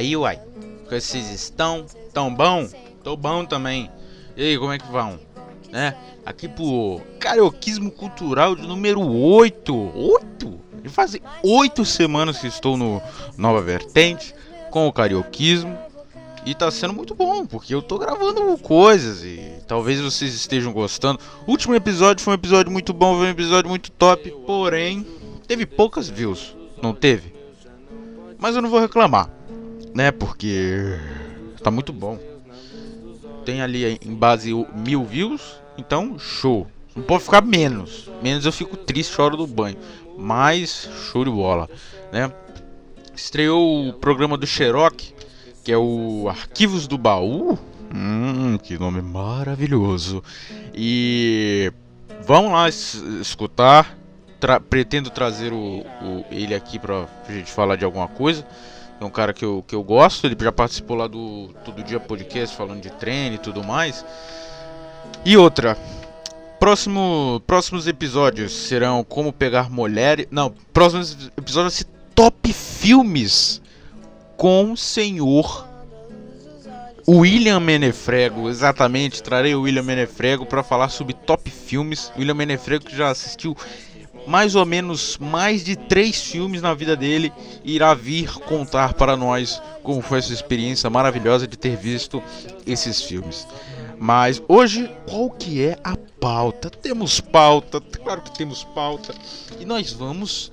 Aí, uai? Como vocês estão? Tão bom? Tô bom também. E aí, como é que vão? Né? Aqui pro Carioquismo Cultural de número 8. 8? E fazem 8 semanas que estou no Nova Vertente com o Carioquismo. E tá sendo muito bom, porque eu tô gravando coisas e talvez vocês estejam gostando. O último episódio foi um episódio muito bom, foi um episódio muito top, porém teve poucas views, não teve? Mas eu não vou reclamar, né? Porque tá muito bom. Tem ali em base mil views, então show. Não pode ficar menos. Menos eu fico triste, choro do banho. Mas show de bola, né? Estreou o programa do Xerox que é o Arquivos do Baú. Hum, que nome maravilhoso. E vamos lá escutar. Tra pretendo trazer o, o, ele aqui pra gente falar de alguma coisa. É um cara que eu, que eu gosto. Ele já participou lá do Todo Dia Podcast falando de treino e tudo mais. E outra. Próximo, próximos episódios serão como pegar mulheres. Não, próximos episódios ser top filmes com o senhor William Menefrego. Exatamente, trarei o William Menefrego para falar sobre top filmes. William Menefrego que já assistiu mais ou menos mais de três filmes na vida dele irá vir contar para nós como foi essa experiência maravilhosa de ter visto esses filmes. Mas hoje, qual que é a pauta? Temos pauta, claro que temos pauta. E nós vamos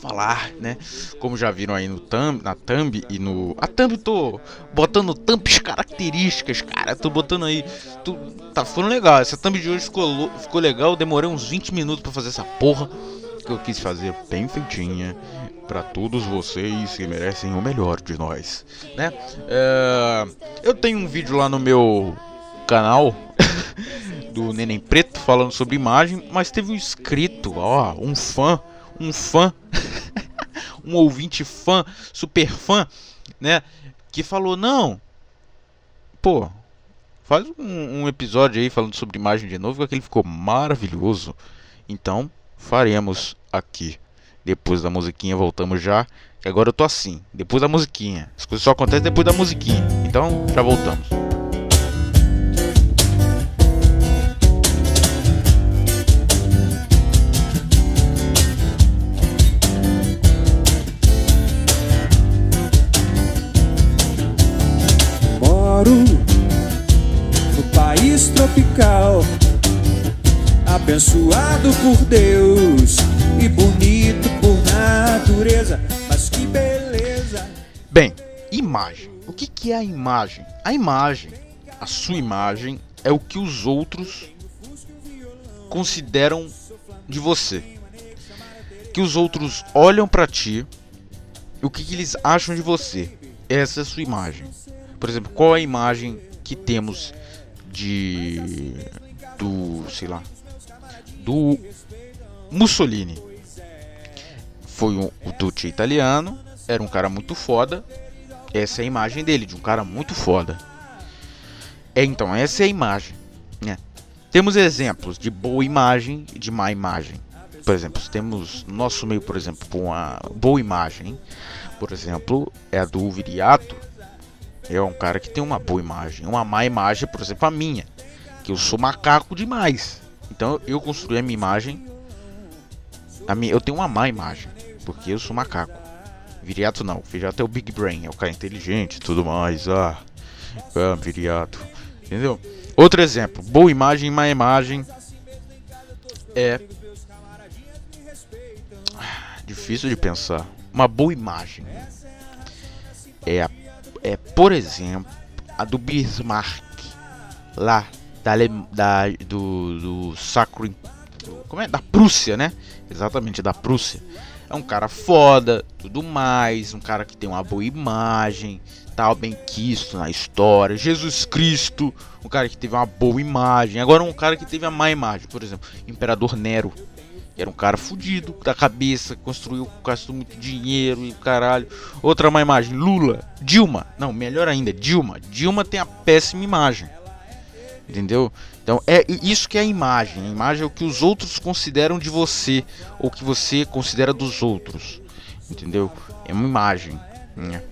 falar, né? Como já viram aí no thumb, na thumb e no. A thumb tô botando thumbs características, cara. Tô botando aí. Tu... Tá ficando legal. Essa thumb de hoje ficou, ficou legal. Demorei uns 20 minutos para fazer essa porra. Que eu quis fazer bem feitinha. Para todos vocês que merecem o melhor de nós, né? É... Eu tenho um vídeo lá no meu canal do Neném Preto falando sobre imagem, mas teve um inscrito, ó, um fã um fã, um ouvinte fã, super fã, né? Que falou: não, pô, faz um, um, episódio aí falando sobre imagem de novo, que aquele ficou maravilhoso. Então, faremos aqui. Depois da musiquinha, voltamos já. Agora eu tô assim, depois da musiquinha. As coisas só acontecem depois da musiquinha. Então, já voltamos. Tropical, abençoado por Deus e bonito por natureza. Mas que beleza! Bem, imagem. O que, que é a imagem? A imagem, a sua imagem, é o que os outros consideram de você. Que os outros olham para ti, o que, que eles acham de você. Essa é a sua imagem. Por exemplo, qual é a imagem que temos de do, sei lá, do Mussolini. Foi um, o italiano, era um cara muito foda. Essa é a imagem dele, de um cara muito foda. É, então, essa é a imagem. Né? Temos exemplos de boa imagem e de má imagem. Por exemplo, temos no nosso meio, por exemplo, uma boa imagem, por exemplo, é a do Viriato, é um cara que tem uma boa imagem. Uma má imagem, por exemplo, a minha. Que eu sou macaco demais. Então eu construí a minha imagem. A minha, eu tenho uma má imagem. Porque eu sou macaco. Viriato não. Viriato é o Big Brain. É o cara inteligente e tudo mais. Ah, ah, Viriato. Entendeu? Outro exemplo. Boa imagem má imagem. É. Difícil de pensar. Uma boa imagem. É a é, por exemplo, a do Bismarck, lá da, da do, do Sacro. Como é? Da Prússia, né? Exatamente, da Prússia. É um cara foda, tudo mais, um cara que tem uma boa imagem, tal, bem quisto na história. Jesus Cristo, um cara que teve uma boa imagem. Agora um cara que teve a má imagem, por exemplo, Imperador Nero era um cara fudido da cabeça, construiu, gastou muito dinheiro e caralho. Outra má imagem, Lula, Dilma. Não, melhor ainda, Dilma. Dilma tem a péssima imagem. Entendeu? Então é isso que é a imagem. A imagem é o que os outros consideram de você ou que você considera dos outros. Entendeu? É uma imagem. Né?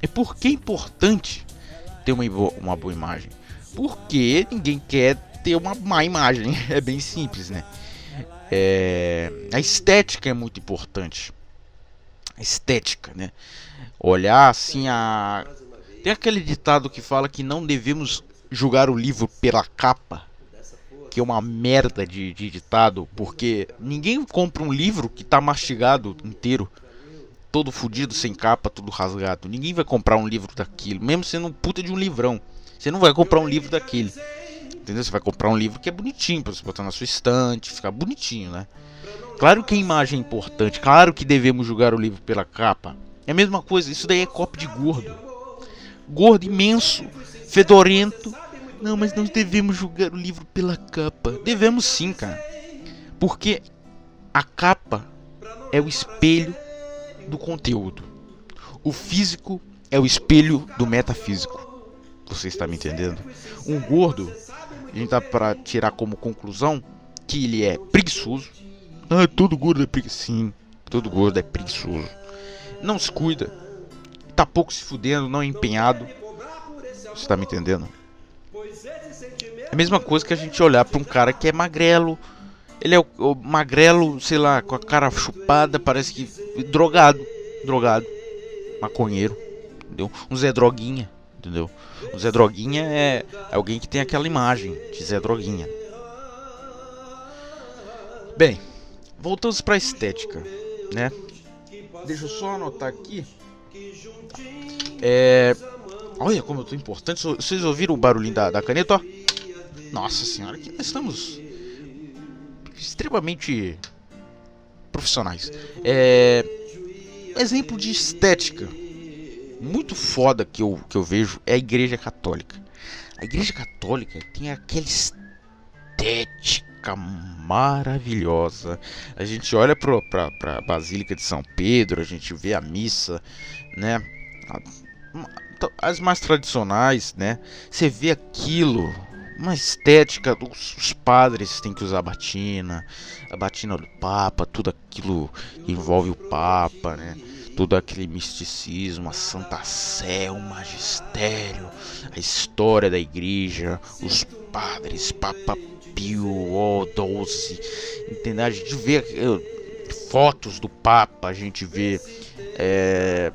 É porque é importante ter uma, uma boa imagem. Porque ninguém quer ter uma má imagem. É bem simples, né? É... A estética é muito importante. A estética, né? Olhar assim a. Tem aquele ditado que fala que não devemos julgar o livro pela capa. Que é uma merda de, de ditado. Porque ninguém compra um livro que tá mastigado inteiro todo fudido, sem capa, tudo rasgado. Ninguém vai comprar um livro daquilo, mesmo sendo um puta de um livrão. Você não vai comprar um livro daquele. Entendeu? Você vai comprar um livro que é bonitinho para você botar na sua estante, ficar bonitinho, né? Claro que a imagem é importante, claro que devemos julgar o livro pela capa. É a mesma coisa, isso daí é copo de gordo. Gordo imenso, fedorento. Não, mas nós devemos julgar o livro pela capa. Devemos sim, cara. Porque a capa é o espelho do conteúdo. O físico é o espelho do metafísico. Você está me entendendo? Um gordo, a gente tá para tirar como conclusão que ele é preguiçoso. Ah, todo gordo é preguiçoso. Sim, todo gordo é preguiçoso. Não se cuida. Tá pouco se fudendo, não é empenhado. Você está me entendendo? É a mesma coisa que a gente olhar para um cara que é magrelo, ele é o, o, magrelo, sei lá, com a cara chupada, parece que drogado, drogado, maconheiro, entendeu? Um Zé Droguinha, entendeu? O Zé Droguinha é, alguém que tem aquela imagem de Zé Droguinha. Bem, voltamos para estética, né? Deixa eu só anotar aqui. É, olha como eu tô importante. Vocês ouviram o barulhinho da, da caneta, ó? Nossa senhora, aqui nós estamos extremamente profissionais. É, exemplo de estética muito foda que eu, que eu vejo é a Igreja Católica. A Igreja Católica tem aquela estética maravilhosa. A gente olha para a Basílica de São Pedro, a gente vê a missa, né? As mais tradicionais, né? Você vê aquilo uma estética dos os padres têm que usar a batina, a batina do Papa, tudo aquilo envolve o Papa, né? Todo aquele misticismo, a Santa Sé, o magistério, a história da igreja, os padres, Papa Pio, oh, doce, entendeu? A gente vê uh, fotos do Papa, a gente vê é,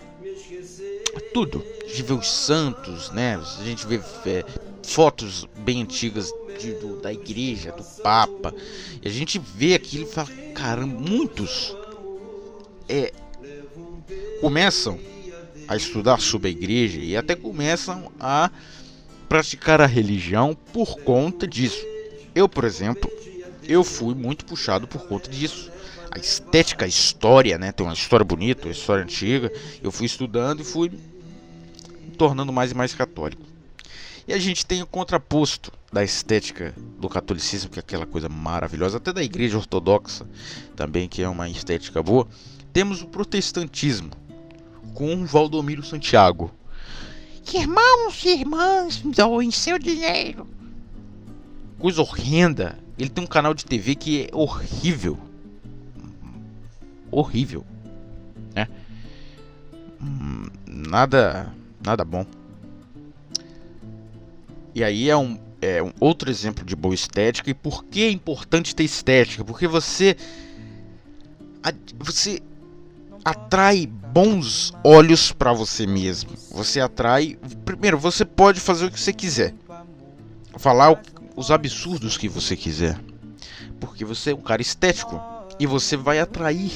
tudo. A gente vê os santos, né? A gente vê é, fotos bem antigas de, do, da igreja, do Papa. E a gente vê aquilo e fala, caramba, muitos é, começam a estudar sobre a igreja e até começam a praticar a religião por conta disso. Eu, por exemplo, eu fui muito puxado por conta disso. A estética, a história, né? Tem uma história bonita, uma história antiga. Eu fui estudando e fui me tornando mais e mais católico. E a gente tem o contraposto da estética do catolicismo, que é aquela coisa maravilhosa, até da igreja ortodoxa também, que é uma estética boa. Temos o protestantismo, com Valdomiro Santiago. Irmãos e irmãs, doem seu dinheiro. Coisa horrenda. Ele tem um canal de TV que é horrível. Horrível. Né? Hum, nada, nada bom. E aí é um, é um outro exemplo de boa estética. E por que é importante ter estética? Porque você. Você atrai bons olhos para você mesmo. Você atrai. Primeiro, você pode fazer o que você quiser. Falar os absurdos que você quiser. Porque você é um cara estético. E você vai atrair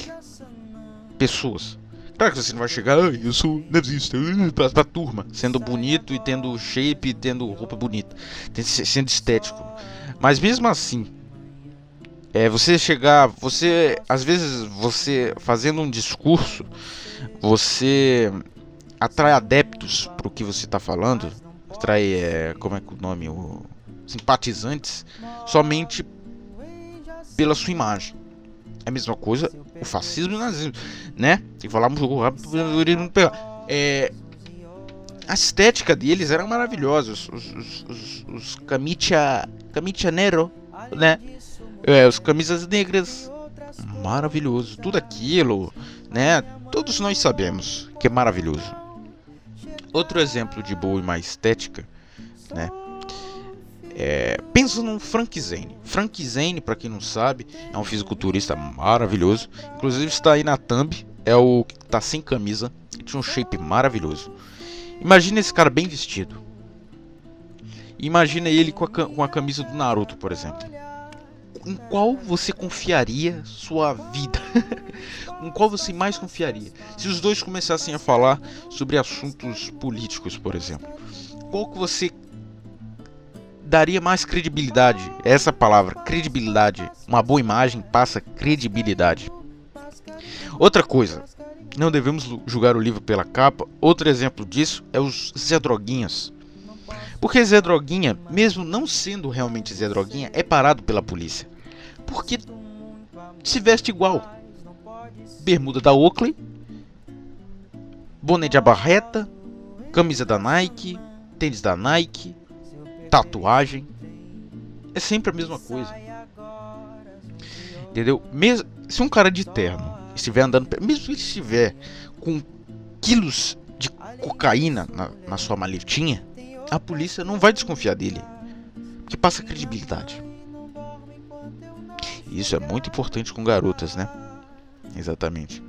pessoas. Claro que você não vai chegar, ah, eu sou nazista, uh, pra, pra turma, sendo bonito e tendo shape e tendo roupa bonita, sendo estético. Mas mesmo assim, é você chegar, você às vezes você fazendo um discurso, você atrai adeptos pro que você está falando, atrai é, como é que é o nome, o simpatizantes somente pela sua imagem. É a mesma coisa o fascismo e o nazismo, né? Tem que falar muito é, A estética deles era maravilhosa. Os, os, os, os nero, né? É, os camisas negras, maravilhoso. Tudo aquilo, né? Todos nós sabemos que é maravilhoso. Outro exemplo de boa e mais estética, né? É, pensa no Frank Zane. Frank Zane, para quem não sabe, é um fisiculturista maravilhoso. Inclusive está aí na thumb, é o que tá sem camisa, tinha um shape maravilhoso. Imagina esse cara bem vestido. Imagina ele com a, com a camisa do Naruto, por exemplo. Em qual você confiaria sua vida? em qual você mais confiaria? Se os dois começassem a falar sobre assuntos políticos, por exemplo. Qual que você daria mais credibilidade? Essa palavra, credibilidade. Uma boa imagem passa credibilidade. Outra coisa, não devemos julgar o livro pela capa. Outro exemplo disso é os Zé Droguinhas. Porque Zé Droguinha, mesmo não sendo realmente Zé Droguinha, é parado pela polícia. Porque se veste igual. Bermuda da Oakley, boné de abarreta, camisa da Nike, tênis da Nike, tatuagem. É sempre a mesma coisa. Entendeu? Mesmo se um cara de terno estiver andando, mesmo ele estiver com quilos de cocaína na, na sua maletinha, a polícia não vai desconfiar dele, porque passa credibilidade. Isso é muito importante com garotas, né? Exatamente.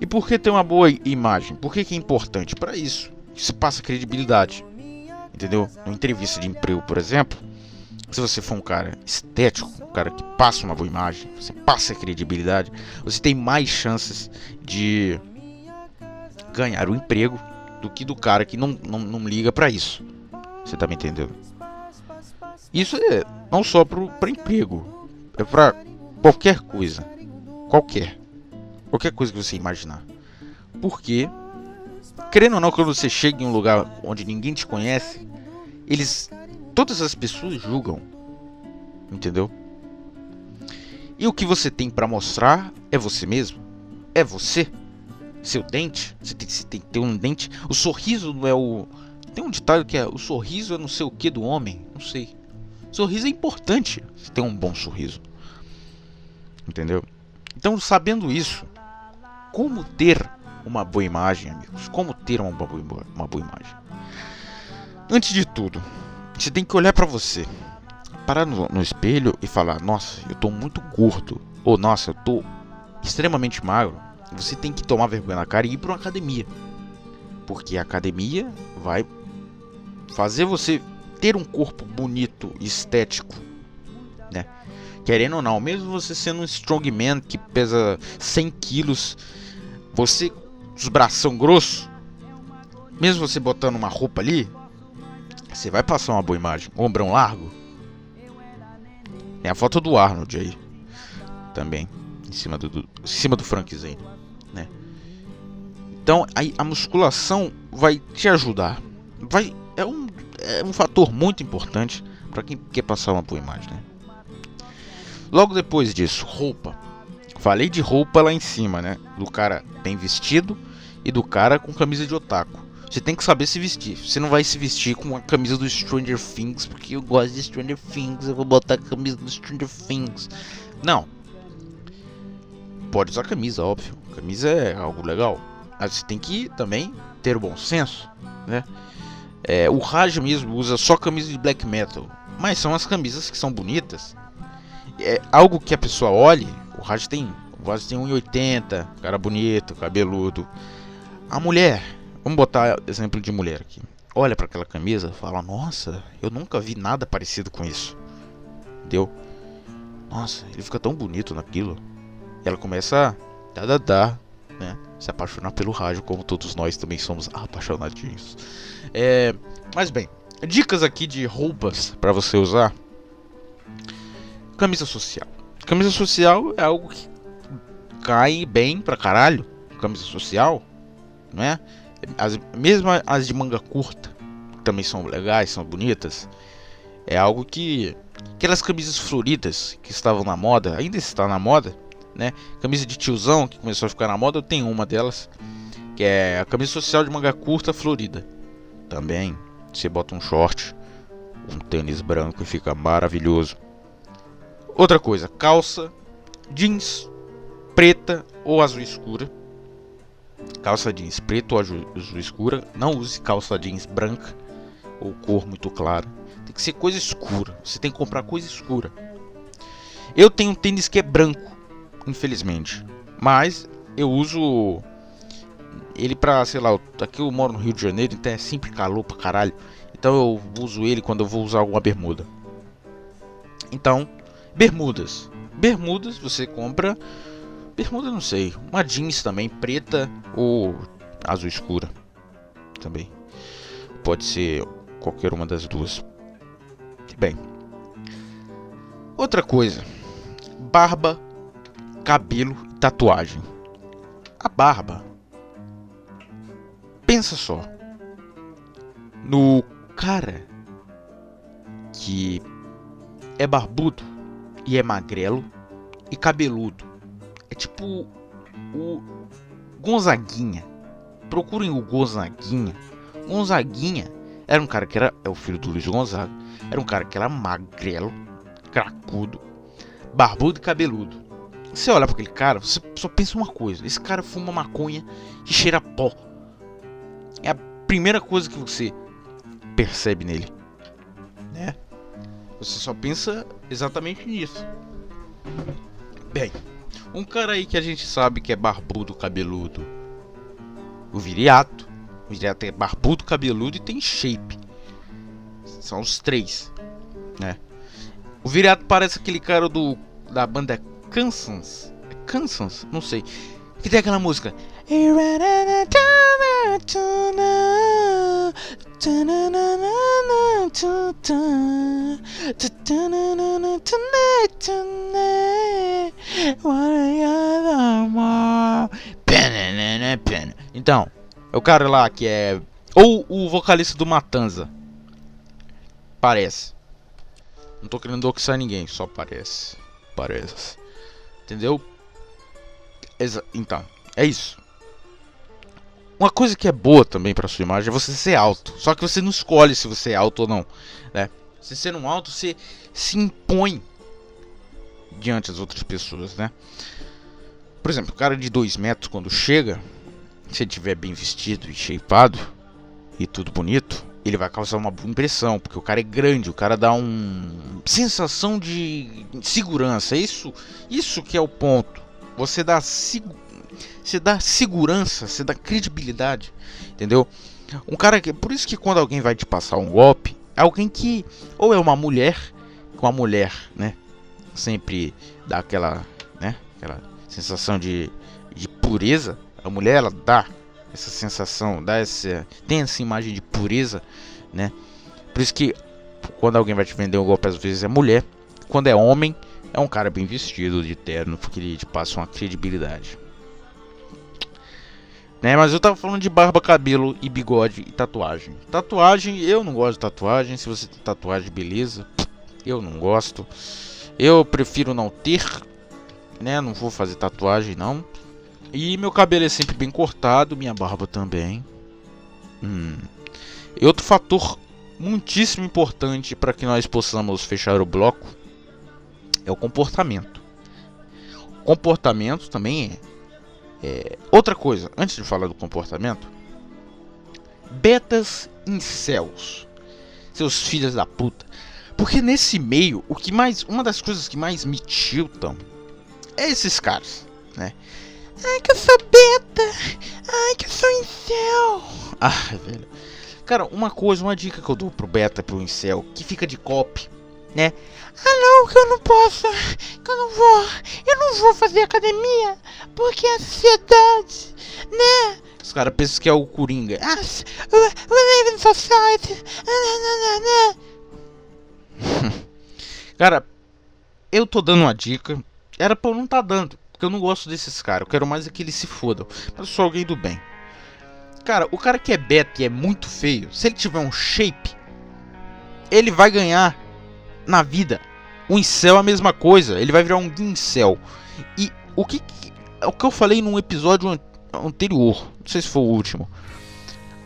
E por que ter uma boa imagem? Por que, que é importante? Para isso. Isso passa credibilidade. Entendeu? Numa entrevista de emprego, por exemplo, se você for um cara estético, um cara que passa uma boa imagem, você passa credibilidade, você tem mais chances de ganhar o emprego do que do cara que não, não, não liga para isso. Você tá me entendendo? Isso é não só para emprego, é para qualquer coisa. Qualquer. Qualquer coisa que você imaginar. Porque, querendo ou não, quando você chega em um lugar onde ninguém te conhece, eles todas as pessoas julgam. Entendeu? E o que você tem para mostrar é você mesmo? É você? Seu dente? Você tem, você tem que ter um dente. O sorriso não é o. Tem um ditado que é: o sorriso é não sei o que do homem. Não sei. Sorriso é importante. Você tem um bom sorriso. Entendeu? Então, sabendo isso, como ter uma boa imagem, amigos? Como ter uma boa, uma boa imagem? Antes de tudo, você tem que olhar para você, parar no, no, espelho e falar: Nossa, eu tô muito gordo. Ou Nossa, eu tô extremamente magro. Você tem que tomar vergonha na cara e ir para uma academia. Porque a academia vai fazer você ter um corpo bonito, estético, né? Querendo ou não, mesmo você sendo um strongman que pesa 100 quilos, você, os bração grosso, mesmo você botando uma roupa ali, você vai passar uma boa imagem. Ombrão largo. Tem a foto do Arnold aí. Também. Em cima do, do em cima do Frank Zane. Então aí a musculação vai te ajudar. Vai, é, um, é um fator muito importante para quem quer passar uma boa imagem. Né? Logo depois disso, roupa. Falei de roupa lá em cima, né? Do cara bem vestido e do cara com camisa de otaku. Você tem que saber se vestir. Você não vai se vestir com a camisa do Stranger Things, porque eu gosto de Stranger Things, eu vou botar a camisa do Stranger Things. Não. Pode usar camisa, óbvio. Camisa é algo legal. Mas você tem que também ter o bom senso, né? É, o Raj mesmo usa só camisa de black metal. Mas são as camisas que são bonitas. É algo que a pessoa olhe. O Raj tem, o Raj tem 1,80, cara bonito, cabeludo. A mulher Vamos botar exemplo de mulher aqui. Olha para aquela camisa, fala: "Nossa, eu nunca vi nada parecido com isso". Deu? Nossa, ele fica tão bonito naquilo. E ela começa a dar, dar, né? Se apaixonar pelo rádio, como todos nós também somos apaixonadinhos. É, mas bem, dicas aqui de roupas para você usar. Camisa social. Camisa social é algo que cai bem pra caralho. Camisa social, não é? as, mesmo as de manga curta também são legais, são bonitas. É algo que aquelas camisas floridas que estavam na moda, ainda está na moda, né? Camisa de tiozão que começou a ficar na moda, eu tenho uma delas, que é a camisa social de manga curta florida. Também você bota um short, um tênis branco e fica maravilhoso. Outra coisa, calça jeans preta ou azul escura calça jeans preto ou azul escura. Não use calça jeans branca ou cor muito clara. Tem que ser coisa escura. Você tem que comprar coisa escura. Eu tenho um tênis que é branco, infelizmente. Mas eu uso ele pra, sei lá, aqui eu moro no Rio de Janeiro, então é sempre calor pra caralho. Então eu uso ele quando eu vou usar alguma bermuda. Então, bermudas. Bermudas você compra. Bermuda não sei. Uma jeans também, preta ou azul escura. Também. Pode ser qualquer uma das duas. Bem. Outra coisa. Barba, cabelo e tatuagem. A barba. Pensa só. No cara que é barbudo e é magrelo e cabeludo. É tipo o Gonzaguinha. Procurem o Gonzaguinha. Gonzaguinha era um cara que era é o filho do Luiz Gonzaga. Era um cara que era magrelo, cracudo, barbudo e cabeludo. Você olha para aquele cara, você só pensa uma coisa: esse cara fuma maconha e cheira pó. É a primeira coisa que você percebe nele, né? Você só pensa exatamente nisso. Bem, um cara aí que a gente sabe que é barbudo, cabeludo, o Viriato. O Viriato é barbudo, cabeludo e tem shape. São os três, né? O Viriato parece aquele cara do da banda Kansas. É Kansas? Não sei. Que tem aquela música. Então, é o cara lá que é. Ou o vocalista do Matanza. Parece. Não tô querendo doxar ninguém, só parece. Parece. Entendeu? Exa então, é isso. Uma coisa que é boa também para sua imagem é você ser alto. Só que você não escolhe se você é alto ou não, né? Se ser um alto, você se impõe diante das outras pessoas, né? Por exemplo, o cara de 2 metros quando chega, se ele tiver bem vestido e shapeado e tudo bonito, ele vai causar uma boa impressão, porque o cara é grande, o cara dá um sensação de segurança. Isso, isso que é o ponto. Você dá você dá segurança, você dá credibilidade, entendeu? Um cara que, por isso que quando alguém vai te passar um golpe, é alguém que ou é uma mulher, com a mulher, né? Sempre dá aquela, né? Aquela sensação de, de pureza. A mulher ela dá essa sensação, dá essa, tem essa imagem de pureza, né? Por isso que quando alguém vai te vender um golpe às vezes é mulher, quando é homem é um cara bem vestido de terno, porque ele te passa uma credibilidade. Né, mas eu tava falando de barba, cabelo e bigode e tatuagem. Tatuagem, eu não gosto de tatuagem. Se você tem tatuagem, beleza. Eu não gosto. Eu prefiro não ter, né? Não vou fazer tatuagem não. E meu cabelo é sempre bem cortado, minha barba também. Hum. E outro fator muitíssimo importante para que nós possamos fechar o bloco é o comportamento. Comportamento também é, é, outra coisa, antes de falar do comportamento, betas incels, seus filhos da puta. Porque nesse meio, o que mais, uma das coisas que mais me tiltam é esses caras, né? Ai que eu sou beta, ai que eu sou incel. Ah, velho. Cara, uma coisa, uma dica que eu dou pro beta, pro incel, que fica de copy, né? Ah não, que eu não posso, que eu não vou, eu não vou fazer academia, porque a ansiedade, né? Os caras pensam que é o Coringa. Ah, we live in society. Cara, eu tô dando uma dica. Era pra eu não tá dando. Porque eu não gosto desses caras. Eu quero mais é que eles se fodam. Mas eu sou alguém do bem. Cara, o cara que é beta e é muito feio, se ele tiver um shape, ele vai ganhar na vida. O incel é a mesma coisa, ele vai virar um incel. E o que é o que eu falei num episódio anterior, não sei se foi o último.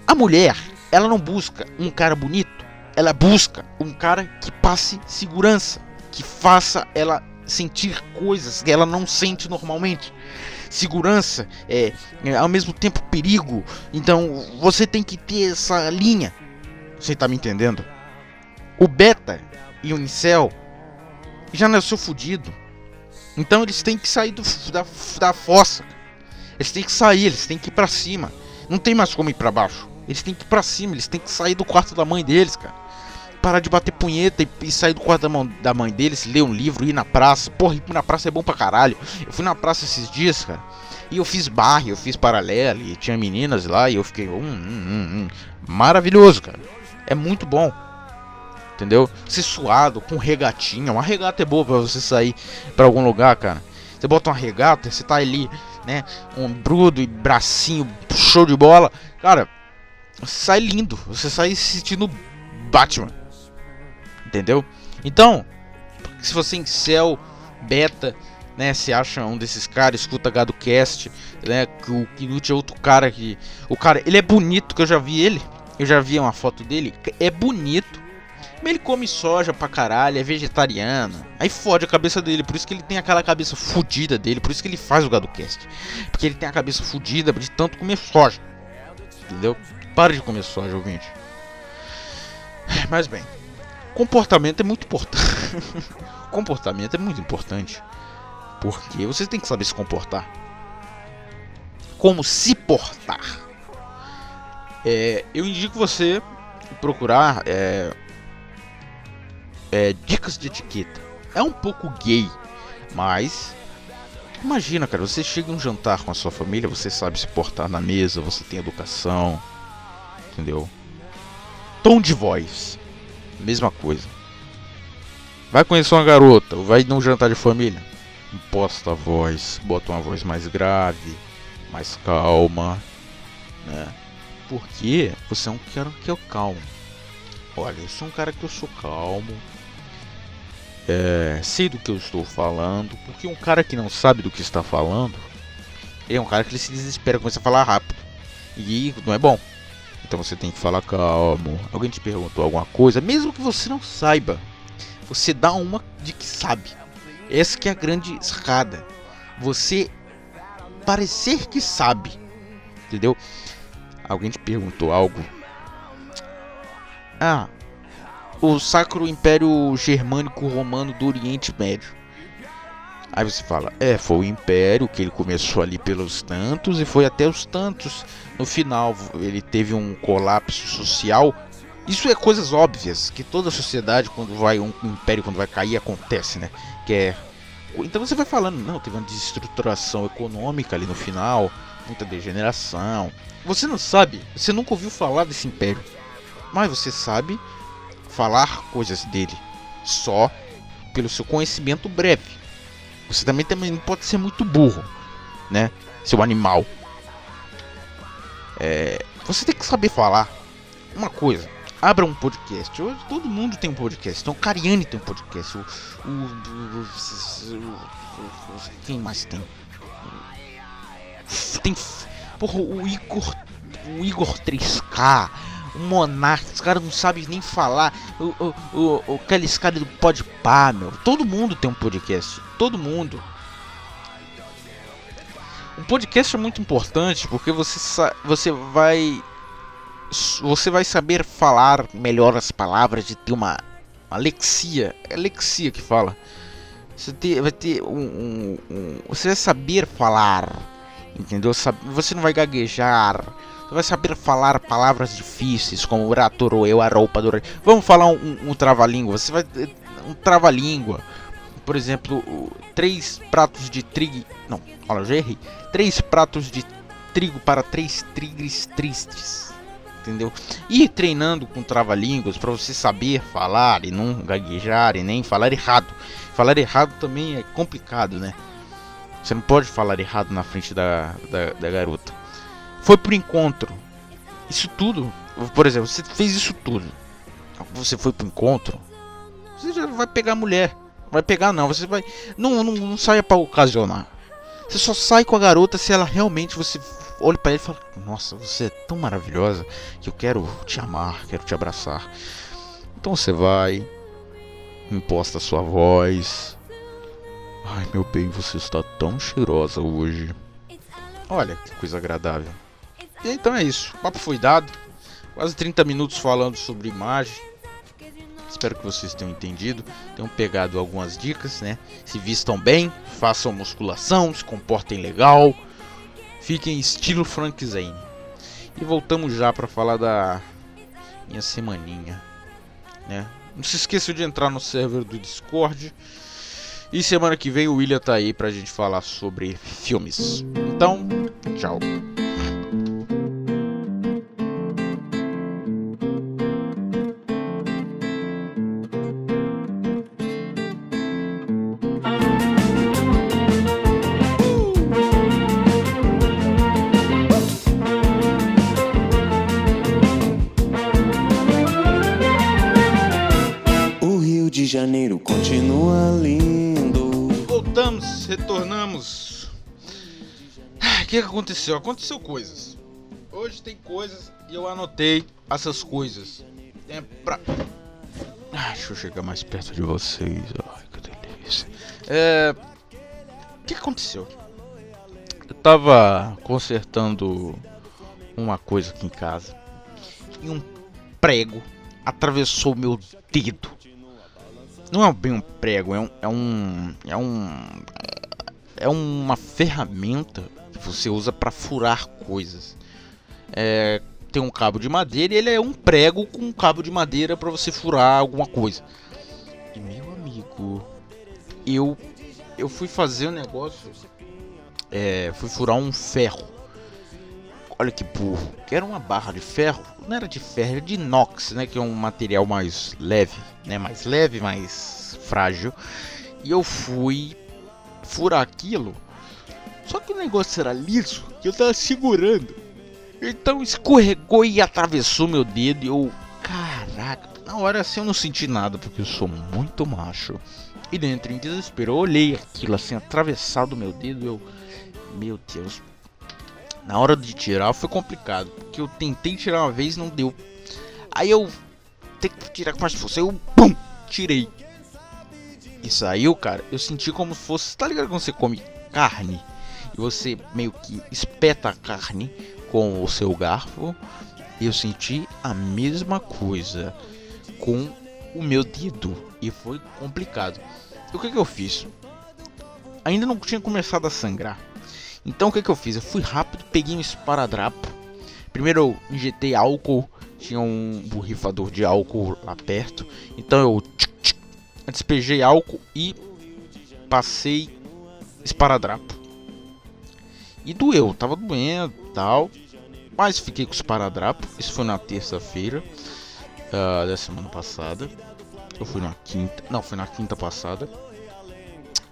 A mulher, ela não busca um cara bonito, ela busca um cara que passe segurança, que faça ela sentir coisas que ela não sente normalmente. segurança, é, é, ao mesmo tempo perigo. Então você tem que ter essa linha. Você tá me entendendo? O beta e o incel já nasceu fudido. Então eles têm que sair do, da, da fossa. Eles têm que sair, eles têm que ir pra cima. Não tem mais como ir pra baixo. Eles têm que ir pra cima, eles têm que sair do quarto da mãe deles, cara. Parar de bater punheta e, e sair do quarto da, mão, da mãe deles, ler um livro, ir na praça. Porra, ir na praça é bom pra caralho. Eu fui na praça esses dias, cara. E eu fiz barra, eu fiz paralelo, e tinha meninas lá, e eu fiquei. Hum, hum, hum, hum. Maravilhoso, cara. É muito bom. Entendeu? Ser suado, com regatinha. Uma regata é boa pra você sair pra algum lugar, cara. Você bota uma regata, você tá ali, né? Um brudo e bracinho, show de bola. Cara, você sai lindo. Você sai se sentindo Batman. Entendeu? Então, se você em céu, beta, né? Se acha um desses caras, escuta Gado Cast, né? Que o Knut é outro cara que. O cara, ele é bonito, que eu já vi ele. Eu já vi uma foto dele. É bonito. Mas ele come soja pra caralho, é vegetariano. Aí fode a cabeça dele, por isso que ele tem aquela cabeça fodida dele, por isso que ele faz o GadoCast. Porque ele tem a cabeça fodida de tanto comer soja. Entendeu? Pare de comer soja, ouvinte. Mas bem, comportamento é muito importante. comportamento é muito importante. Porque você tem que saber se comportar. Como se portar. É, eu indico você procurar é, é, dicas de etiqueta. É um pouco gay, mas imagina, cara, você chega um jantar com a sua família, você sabe se portar na mesa, você tem educação, entendeu? Tom de voz, mesma coisa. Vai conhecer uma garota, vai num jantar de família, imposta a voz, bota uma voz mais grave, mais calma, né? Porque você é um cara que é calmo. Olha, eu sou um cara que eu sou calmo. É, sei do que eu estou falando. Porque um cara que não sabe do que está falando é um cara que ele se desespera, começa a falar rápido. E não é bom. Então você tem que falar calmo. Alguém te perguntou alguma coisa, mesmo que você não saiba, você dá uma de que sabe. Essa que é a grande sacada. Você parecer que sabe, entendeu? Alguém te perguntou algo? Ah, o Sacro Império Germânico Romano do Oriente Médio. Aí você fala, é, foi o Império que ele começou ali pelos tantos e foi até os tantos. No final ele teve um colapso social. Isso é coisas óbvias que toda sociedade quando vai um império quando vai cair acontece, né? Que é então você vai falando, não, teve uma desestruturação econômica ali no final, muita degeneração. Você não sabe, você nunca ouviu falar desse império, mas você sabe falar coisas dele só pelo seu conhecimento breve. Você também, também não pode ser muito burro, né? Seu animal. É, você tem que saber falar uma coisa. Abra um podcast. Hoje todo mundo tem um podcast. Então, o Cariani tem um podcast. O, o, o, quem mais tem? Tem. Porra, o Igor. O Igor 3K. O Monark. Os caras não sabem nem falar. O, o, o, aqueles caras do Podpah, meu. Todo mundo tem um podcast. Todo mundo. Um podcast é muito importante porque você, você vai você vai saber falar melhor as palavras de ter uma, uma lexia. É lexia que fala. Você ter, vai ter um, um, um, Você vai saber falar. Entendeu? Você não vai gaguejar. Vai saber falar palavras difíceis como ratoro, eu, a roupa do. Vamos falar um, um, um trava-língua. Você vai. Um trava-língua. Por exemplo, três pratos de trigo. Não, olha, eu já errei. Três pratos de trigo para três tigres tristes entendeu? E treinando com trava-línguas para você saber falar e não gaguejar e nem falar errado. Falar errado também é complicado, né? Você não pode falar errado na frente da, da, da garota. Foi pro encontro. Isso tudo, por exemplo, você fez isso tudo. Você foi pro encontro. Você já vai pegar a mulher. Vai pegar não, você vai. Não, não, não saia para ocasionar. Você só sai com a garota se ela realmente você olho para ele e falo: Nossa, você é tão maravilhosa que eu quero te amar, quero te abraçar. Então você vai, imposta sua voz. Ai meu bem, você está tão cheirosa hoje. Olha que coisa agradável. E então é isso. O papo foi dado. Quase 30 minutos falando sobre imagem. Espero que vocês tenham entendido, tenham pegado algumas dicas, né? Se vistam bem, façam musculação, se comportem legal, fiquem estilo Frank Zane. E voltamos já para falar da minha semaninha, né? Não se esqueça de entrar no server do Discord. E semana que vem o William tá aí pra gente falar sobre filmes. Então, tchau. Janeiro continua lindo. Voltamos, retornamos. Ah, O que aconteceu? Aconteceu coisas. Hoje tem coisas e eu anotei essas coisas. É pra... Ah, deixa eu chegar mais perto de vocês. Ai, que delícia. É... O que aconteceu? Eu tava consertando uma coisa aqui em casa e um prego atravessou meu dedo. Não é bem um prego, é um. É um. É, um, é uma ferramenta que você usa para furar coisas. É, tem um cabo de madeira e ele é um prego com um cabo de madeira para você furar alguma coisa. E meu amigo, eu eu fui fazer um negócio, é, fui furar um ferro. Olha que burro, que era uma barra de ferro, não era de ferro, era de inox, né, que é um material mais leve, né, mais leve, mais frágil. E eu fui furar aquilo. Só que o negócio era liso, que eu tava segurando. Então escorregou e atravessou meu dedo e eu, caraca, na hora assim eu não senti nada porque eu sou muito macho. E dentro em desespero, eu olhei aquilo assim atravessado meu dedo, eu, meu Deus. Na hora de tirar foi complicado, porque eu tentei tirar uma vez não deu. Aí eu tenho que tirar com mais força, eu pum, tirei. E saiu, cara, eu senti como se fosse, tá ligado quando você come carne e você meio que espeta a carne com o seu garfo? Eu senti a mesma coisa com o meu dedo e foi complicado. E o que, que eu fiz? Ainda não tinha começado a sangrar. Então o que, que eu fiz? Eu fui rápido, peguei um esparadrapo. Primeiro eu injetei álcool, tinha um borrifador de álcool lá perto. Então eu tchic, tchic, despejei álcool e passei esparadrapo. E doeu, tava doendo tal. Mas fiquei com esparadrapo. Isso foi na terça-feira ah, da semana passada. Eu fui na quinta. Não, foi na quinta passada.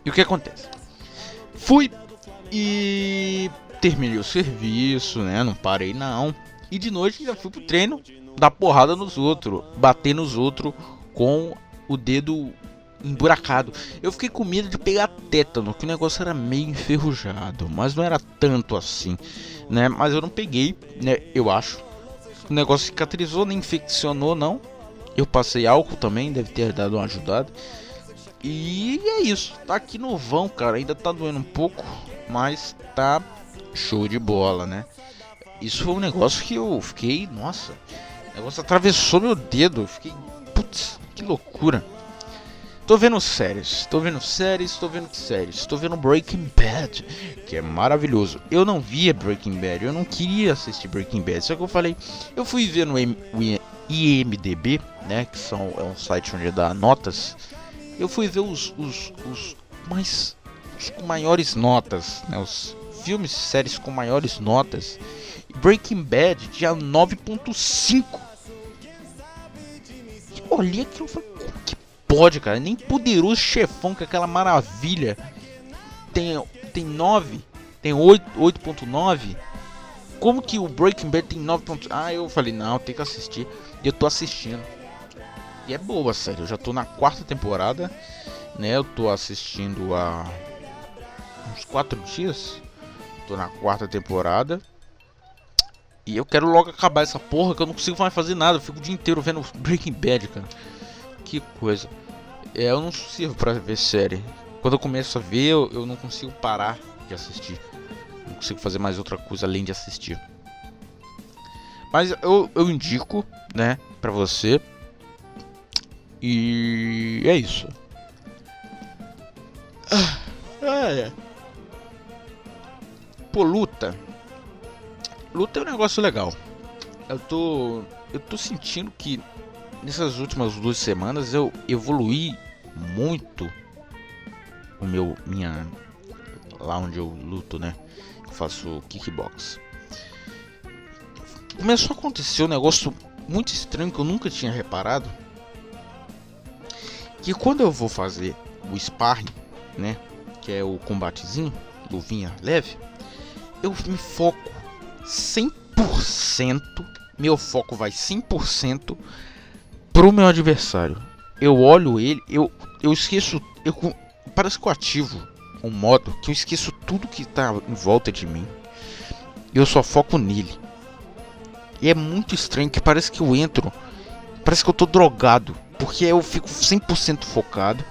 E o que acontece? Fui e terminei o serviço, né? Não parei não. E de noite ainda fui pro treino dar porrada nos outros, bater nos outros com o dedo emburacado. Eu fiquei com medo de pegar tétano, que o negócio era meio enferrujado, mas não era tanto assim, né? Mas eu não peguei, né? Eu acho. O negócio cicatrizou, nem infeccionou não. Eu passei álcool também, deve ter dado uma ajudada. E é isso, tá aqui no vão, cara. Ainda tá doendo um pouco, mas tá show de bola, né? Isso foi um negócio que eu fiquei, nossa, o negócio atravessou meu dedo. Fiquei, putz, que loucura. Tô vendo séries, tô vendo séries, tô vendo que séries. Tô vendo Breaking Bad, que é maravilhoso. Eu não via Breaking Bad, eu não queria assistir Breaking Bad, só que eu falei, eu fui ver no IMDB, né, que são, é um site onde dá notas. Eu fui ver os, os, os mais, os com maiores notas, né, os filmes e séries com maiores notas. Breaking Bad tinha 9.5. E eu olhei aquilo e falei, como que pode, cara? Nem poderoso chefão, é aquela maravilha. Tem, tem 9, tem 8, 8.9. Como que o Breaking Bad tem 9. ponto- Ah, eu falei, não, tem que assistir. E eu tô assistindo. E é boa, sério. Eu já tô na quarta temporada, né? Eu tô assistindo há uns 4 dias. Tô na quarta temporada. E eu quero logo acabar essa porra que eu não consigo mais fazer nada. Eu fico o dia inteiro vendo Breaking Bad, cara. Que coisa. É, eu não sirvo pra ver série. Quando eu começo a ver, eu, eu não consigo parar de assistir. Não consigo fazer mais outra coisa além de assistir. Mas eu, eu indico, né, pra você. E é isso. Ah, é. Pô, luta. Luta é um negócio legal. Eu tô. Eu tô sentindo que nessas últimas duas semanas eu evoluí muito o meu. minha. lá onde eu luto, né? Eu faço kickbox. Começou a acontecer um negócio muito estranho que eu nunca tinha reparado. Que quando eu vou fazer o sparring, né? Que é o combatezinho, luvinha leve, eu me foco 100%, meu foco vai 100% pro meu adversário. Eu olho ele, eu, eu esqueço, eu parece que eu ativo um modo que eu esqueço tudo que tá em volta de mim. Eu só foco nele. E é muito estranho que parece que eu entro, parece que eu tô drogado, porque eu fico 100% focado.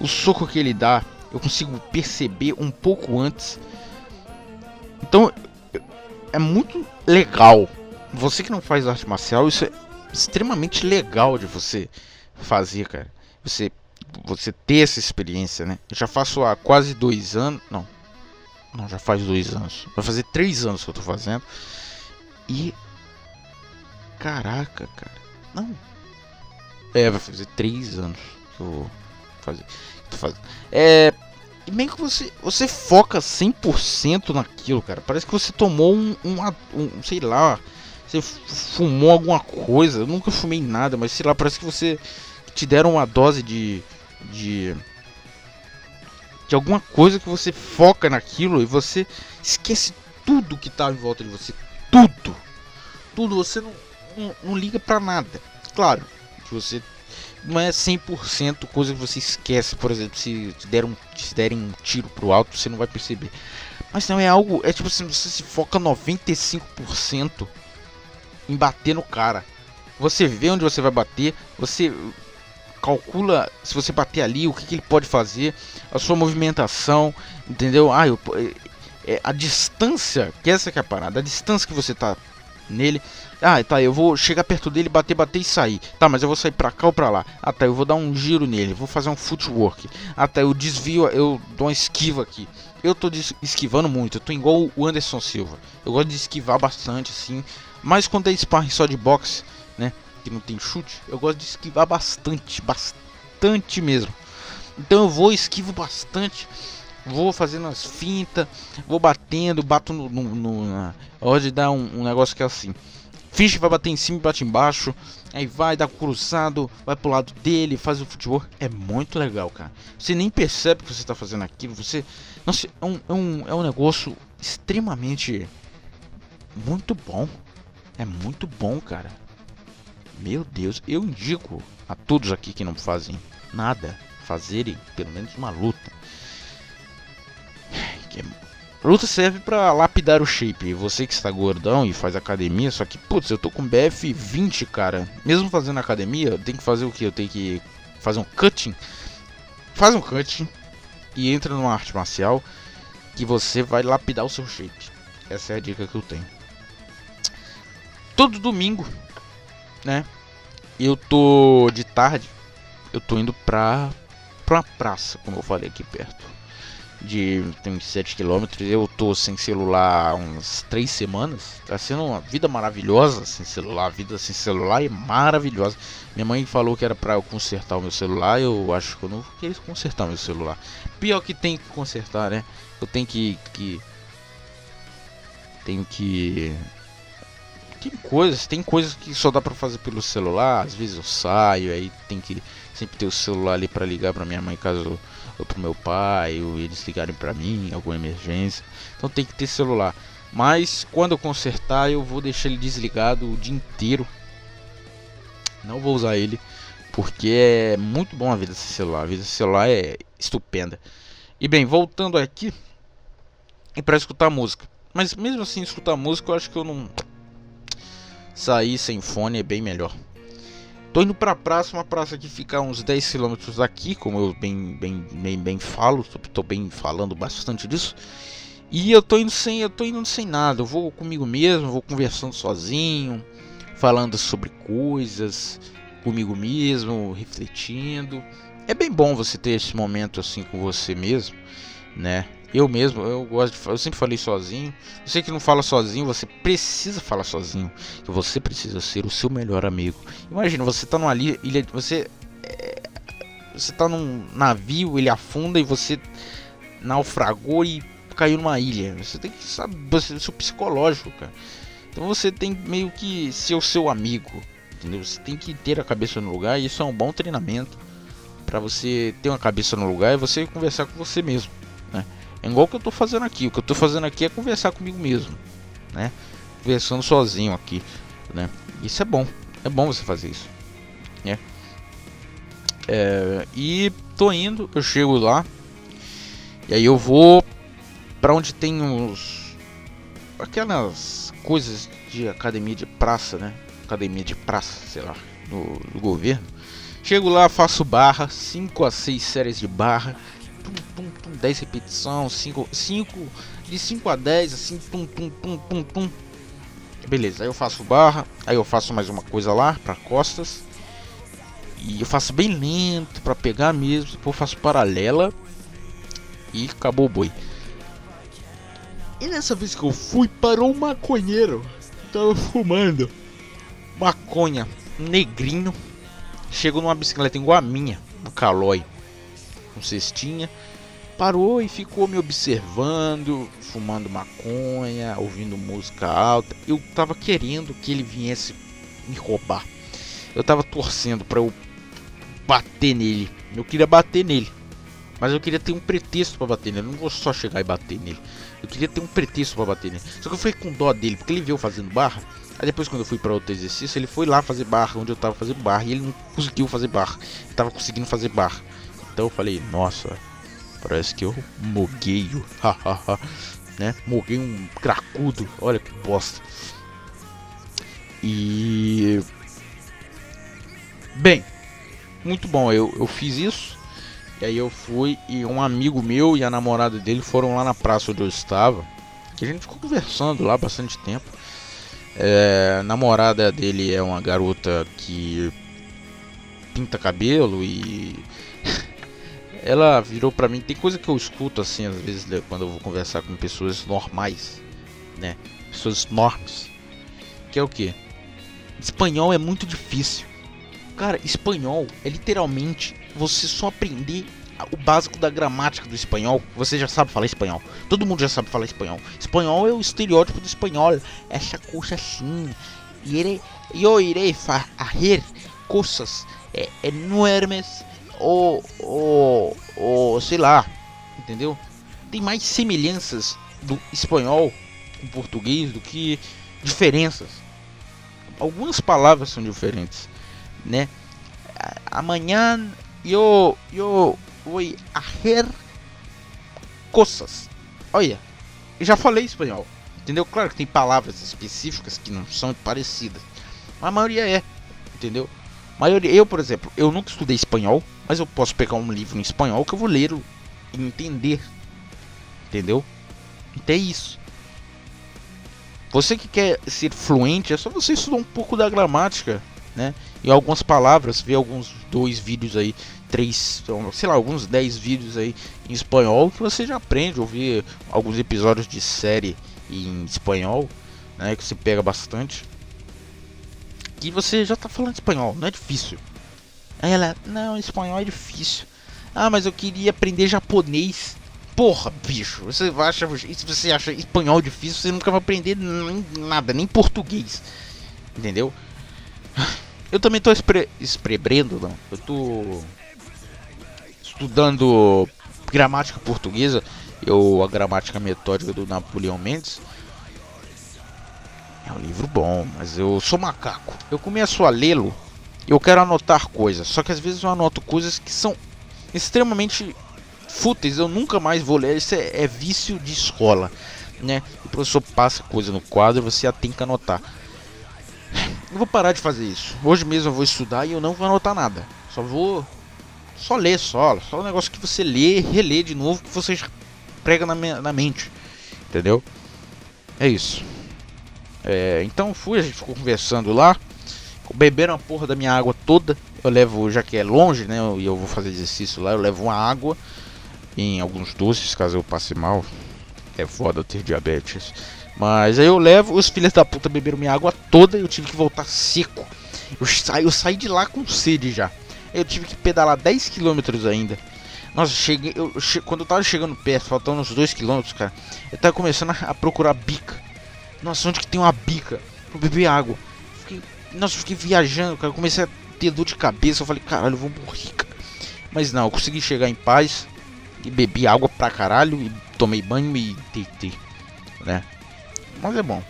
O soco que ele dá, eu consigo perceber um pouco antes. Então, é muito legal. Você que não faz arte marcial, isso é extremamente legal de você fazer, cara. Você, você ter essa experiência, né? Eu já faço há quase dois anos. Não. Não, já faz dois anos. Vai fazer três anos que eu tô fazendo. E. Caraca, cara. Não. É, vai fazer três anos que eu vou fazer. Tô fazendo. É. E bem que você, você foca 100% naquilo, cara. Parece que você tomou um, um, um, sei lá, você fumou alguma coisa. Eu nunca fumei nada, mas sei lá, parece que você te deram uma dose de de de alguma coisa que você foca naquilo e você esquece tudo que tá em volta de você, tudo. Tudo, você não, não, não liga para nada. Claro, que você não é 100% coisa que você esquece, por exemplo, se te deram, te derem um tiro pro alto, você não vai perceber. Mas não é algo, é tipo assim, você se foca 95% em bater no cara. Você vê onde você vai bater, você calcula se você bater ali, o que, que ele pode fazer, a sua movimentação, entendeu? Ah, eu, é, é, a distância, que essa que é a parada, a distância que você tá nele. Ah, tá, eu vou chegar perto dele, bater, bater e sair. Tá, mas eu vou sair pra cá ou pra lá. Ah, tá, eu vou dar um giro nele, vou fazer um footwork. Ah, tá, eu desvio, eu dou uma esquiva aqui. Eu tô esquivando muito, eu tô igual o Anderson Silva. Eu gosto de esquivar bastante, assim. Mas quando é sparring só de boxe, né, que não tem chute, eu gosto de esquivar bastante, bastante mesmo. Então eu vou, esquivo bastante vou fazendo as fintas, vou batendo, bato no. no, no na, hoje dá um, um, negócio que é assim. Finge vai bater em cima e bate embaixo. Aí vai, dá cruzado, vai pro lado dele, faz o futebol. É muito legal, cara. Você nem percebe que você tá fazendo aquilo. Você. Nossa, é um, é um, é um negócio extremamente. Muito bom. É muito bom, cara. Meu Deus, eu indico a todos aqui que não fazem nada fazerem pelo menos uma luta. Luta serve para lapidar o shape. Você que está gordão e faz academia, só que, putz, eu tô com BF 20, cara. Mesmo fazendo academia, eu tenho que fazer o que? Eu tenho que fazer um cutting. Faz um cutting e entra numa arte marcial que você vai lapidar o seu shape. Essa é a dica que eu tenho. Todo domingo, né? Eu tô de tarde, eu tô indo pra, pra praça, como eu falei aqui perto de tem uns 7 km. Eu tô sem celular há uns 3 semanas. Tá sendo uma vida maravilhosa sem celular. A vida sem celular é maravilhosa. Minha mãe falou que era para eu consertar o meu celular. Eu acho que eu não queria consertar o meu celular. Pior que tem que consertar, né? Eu tenho que. que tenho que. Tem coisas, tem coisas que só dá para fazer pelo celular. Às vezes eu saio, aí tem que sempre ter o celular ali para ligar para minha mãe caso ou pro meu pai, ou eles ligarem para mim, alguma emergência. Então tem que ter celular. Mas quando eu consertar, eu vou deixar ele desligado o dia inteiro. Não vou usar ele, porque é muito bom a vida sem celular. A vida sem celular é estupenda. E bem, voltando aqui, é para escutar música. Mas mesmo assim, escutar música, eu acho que eu não sair sem fone é bem melhor. Tô indo pra praça, uma praça que fica uns 10 km daqui, como eu bem, bem, bem, bem falo, tô, tô, bem falando bastante disso. E eu tô indo sem, eu tô indo sem nada. Eu vou comigo mesmo, vou conversando sozinho, falando sobre coisas comigo mesmo, refletindo. É bem bom você ter esse momento assim com você mesmo, né? Eu mesmo, eu gosto de, eu sempre falei sozinho. Você que não fala sozinho, você precisa falar sozinho. Você precisa ser o seu melhor amigo. Imagina, você tá numa ilha, você é, você tá num navio, ele afunda e você naufragou e caiu numa ilha. Você tem que saber, você, seu psicológico, cara. Então você tem meio que ser o seu amigo, entendeu? Você tem que ter a cabeça no lugar e isso é um bom treinamento para você ter uma cabeça no lugar e você conversar com você mesmo? É igual que eu tô fazendo aqui. O que eu tô fazendo aqui é conversar comigo mesmo, né? Conversando sozinho aqui, né? Isso é bom. É bom você fazer isso, né? É, e tô indo, eu chego lá e aí eu vou para onde tem os aquelas coisas de academia de praça, né? Academia de praça, sei lá, do, do governo. Chego lá, faço barra, 5 a 6 séries de barra, tum, 10 repetições, 5, 5 de 5 a 10, assim, tum, tum, tum, tum, tum. Beleza, aí eu faço barra, aí eu faço mais uma coisa lá para costas. E eu faço bem lento para pegar mesmo, depois eu faço paralela e acabou o boi. E nessa vez que eu fui, parou um maconheiro. Tava fumando maconha, negrinho. Chegou numa bicicleta igual a minha, no Calói, com cestinha. Parou e ficou me observando, fumando maconha, ouvindo música alta. Eu tava querendo que ele viesse me roubar. Eu tava torcendo para eu bater nele. Eu queria bater nele. Mas eu queria ter um pretexto para bater nele. Eu não vou só chegar e bater nele. Eu queria ter um pretexto para bater nele. Só que eu fui com dó dele, porque ele veio fazendo barra. Aí depois quando eu fui para outro exercício, ele foi lá fazer barra, onde eu tava fazendo barra, e ele não conseguiu fazer barra. Ele tava conseguindo fazer barra. Então eu falei, nossa, parece que eu mogueio. né? Moguei um cracudo. Olha que bosta. E bem, muito bom. Eu, eu fiz isso. E aí eu fui e um amigo meu e a namorada dele foram lá na praça onde eu estava. Que a gente ficou conversando lá bastante tempo. É, a namorada dele é uma garota que pinta cabelo e ela virou pra mim. Tem coisa que eu escuto assim às vezes né, quando eu vou conversar com pessoas normais, né? Pessoas normais. Que é o que? Espanhol é muito difícil. Cara, espanhol é literalmente você só aprender o básico da gramática do espanhol. Você já sabe falar espanhol. Todo mundo já sabe falar espanhol. Espanhol é o estereótipo do espanhol. Essa coisa assim. Iré, eu irei fazer coisas é, enormes ou, ou, ou sei lá, entendeu? Tem mais semelhanças do espanhol com português do que diferenças. Algumas palavras são diferentes né? Amanhã eu eu vou hacer coisas. Olha, eu já falei espanhol, entendeu? Claro que tem palavras específicas que não são parecidas, mas a maioria é, entendeu? Maioria, eu, por exemplo, eu nunca estudei espanhol, mas eu posso pegar um livro em espanhol que eu vou ler e entender, entendeu? Então é isso. Você que quer ser fluente, é só você estudar um pouco da gramática, né? E algumas palavras, ver alguns dois vídeos aí, três, sei lá, alguns dez vídeos aí em espanhol que você já aprende, ouvir alguns episódios de série em espanhol, né? Que você pega bastante. E você já tá falando espanhol, não é difícil. Aí ela, não, espanhol é difícil. Ah, mas eu queria aprender japonês. Porra, bicho, você acha, se você acha espanhol difícil, você nunca vai aprender nem, nada, nem português. Entendeu? Eu também tô espre esprebrendo, não. Eu tô estudando gramática portuguesa, eu a gramática metódica do Napoleão Mendes. É um livro bom, mas eu sou macaco. Eu começo a lê-lo eu quero anotar coisas, só que às vezes eu anoto coisas que são extremamente fúteis, eu nunca mais vou ler. Isso é, é vício de escola, né? O professor passa coisa no quadro, você tem que anotar. Eu vou parar de fazer isso. Hoje mesmo eu vou estudar e eu não vou anotar nada. Só vou. Só ler só. Só um negócio que você lê, relê de novo, que você prega na, na mente. Entendeu? É isso. É, então fui, a gente ficou conversando lá. Beberam a porra da minha água toda. Eu levo, já que é longe, né? E eu, vou fazer exercício lá, eu levo uma água em alguns doces, caso eu passe mal. É foda ter diabetes. Mas aí eu levo, os filhos da puta beberam minha água toda e eu tive que voltar seco. Eu, sa eu saí de lá com sede já. Eu tive que pedalar 10 km ainda. Nossa, cheguei, eu, che quando eu tava chegando perto, faltando uns 2 km, cara, eu tava começando a, a, procurar bica. Nossa, onde que tem uma bica pra beber água? Nossa, eu fiquei viajando, cara. Eu comecei a ter dor de cabeça. Eu falei, caralho, eu vou morrer, cara. Mas não, eu consegui chegar em paz. E bebi água pra caralho. E tomei banho e deitei, né? Mas é bom.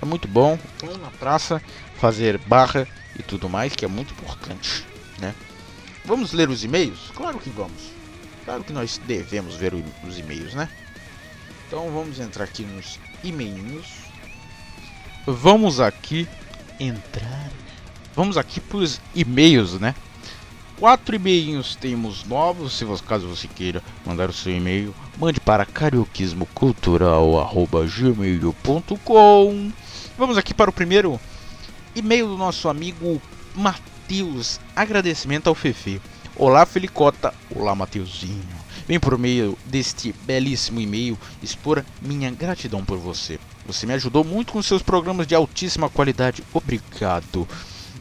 É muito bom. Ir na praça, fazer barra e tudo mais, que é muito importante, né? Vamos ler os e-mails? Claro que vamos. Claro que nós devemos ver os e-mails, né? Então vamos entrar aqui nos e-mails. Vamos aqui entrar. Vamos aqui para os e-mails, né? Quatro e-mails temos novos. Se você, caso você queira mandar o seu e-mail, mande para carioquismocultural@gmail.com. Vamos aqui para o primeiro e-mail do nosso amigo Matheus. Agradecimento ao Fefe. Olá, Felicota. Olá, Mateuzinho. Vem por meio deste belíssimo e-mail expor minha gratidão por você. Você me ajudou muito com seus programas de altíssima qualidade. Obrigado.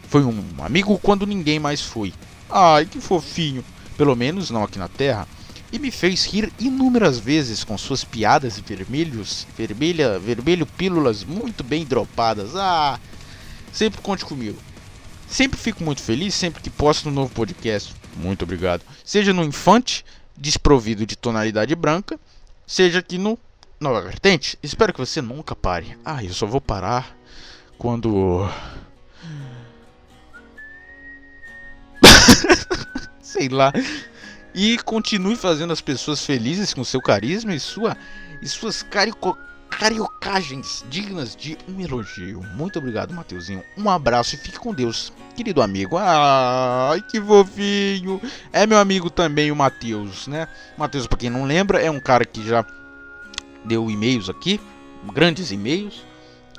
Foi um amigo quando ninguém mais foi. Ai, que fofinho. Pelo menos não aqui na Terra. E me fez rir inúmeras vezes com suas piadas vermelhos, vermelha, vermelho pílulas muito bem dropadas. Ah, sempre conte comigo. Sempre fico muito feliz sempre que posto um novo podcast. Muito obrigado. Seja no Infante, desprovido de tonalidade branca, seja aqui no Nova Vertente. Espero que você nunca pare. Ah, eu só vou parar quando. Sei lá. E continue fazendo as pessoas felizes com seu carisma e sua e suas carico cariocagens dignas de um elogio. Muito obrigado, Mateuzinho. Um abraço e fique com Deus, querido amigo. Ai, que fofinho. É meu amigo também, o Matheus, né? Matheus, para quem não lembra, é um cara que já deu e-mails aqui, grandes e-mails,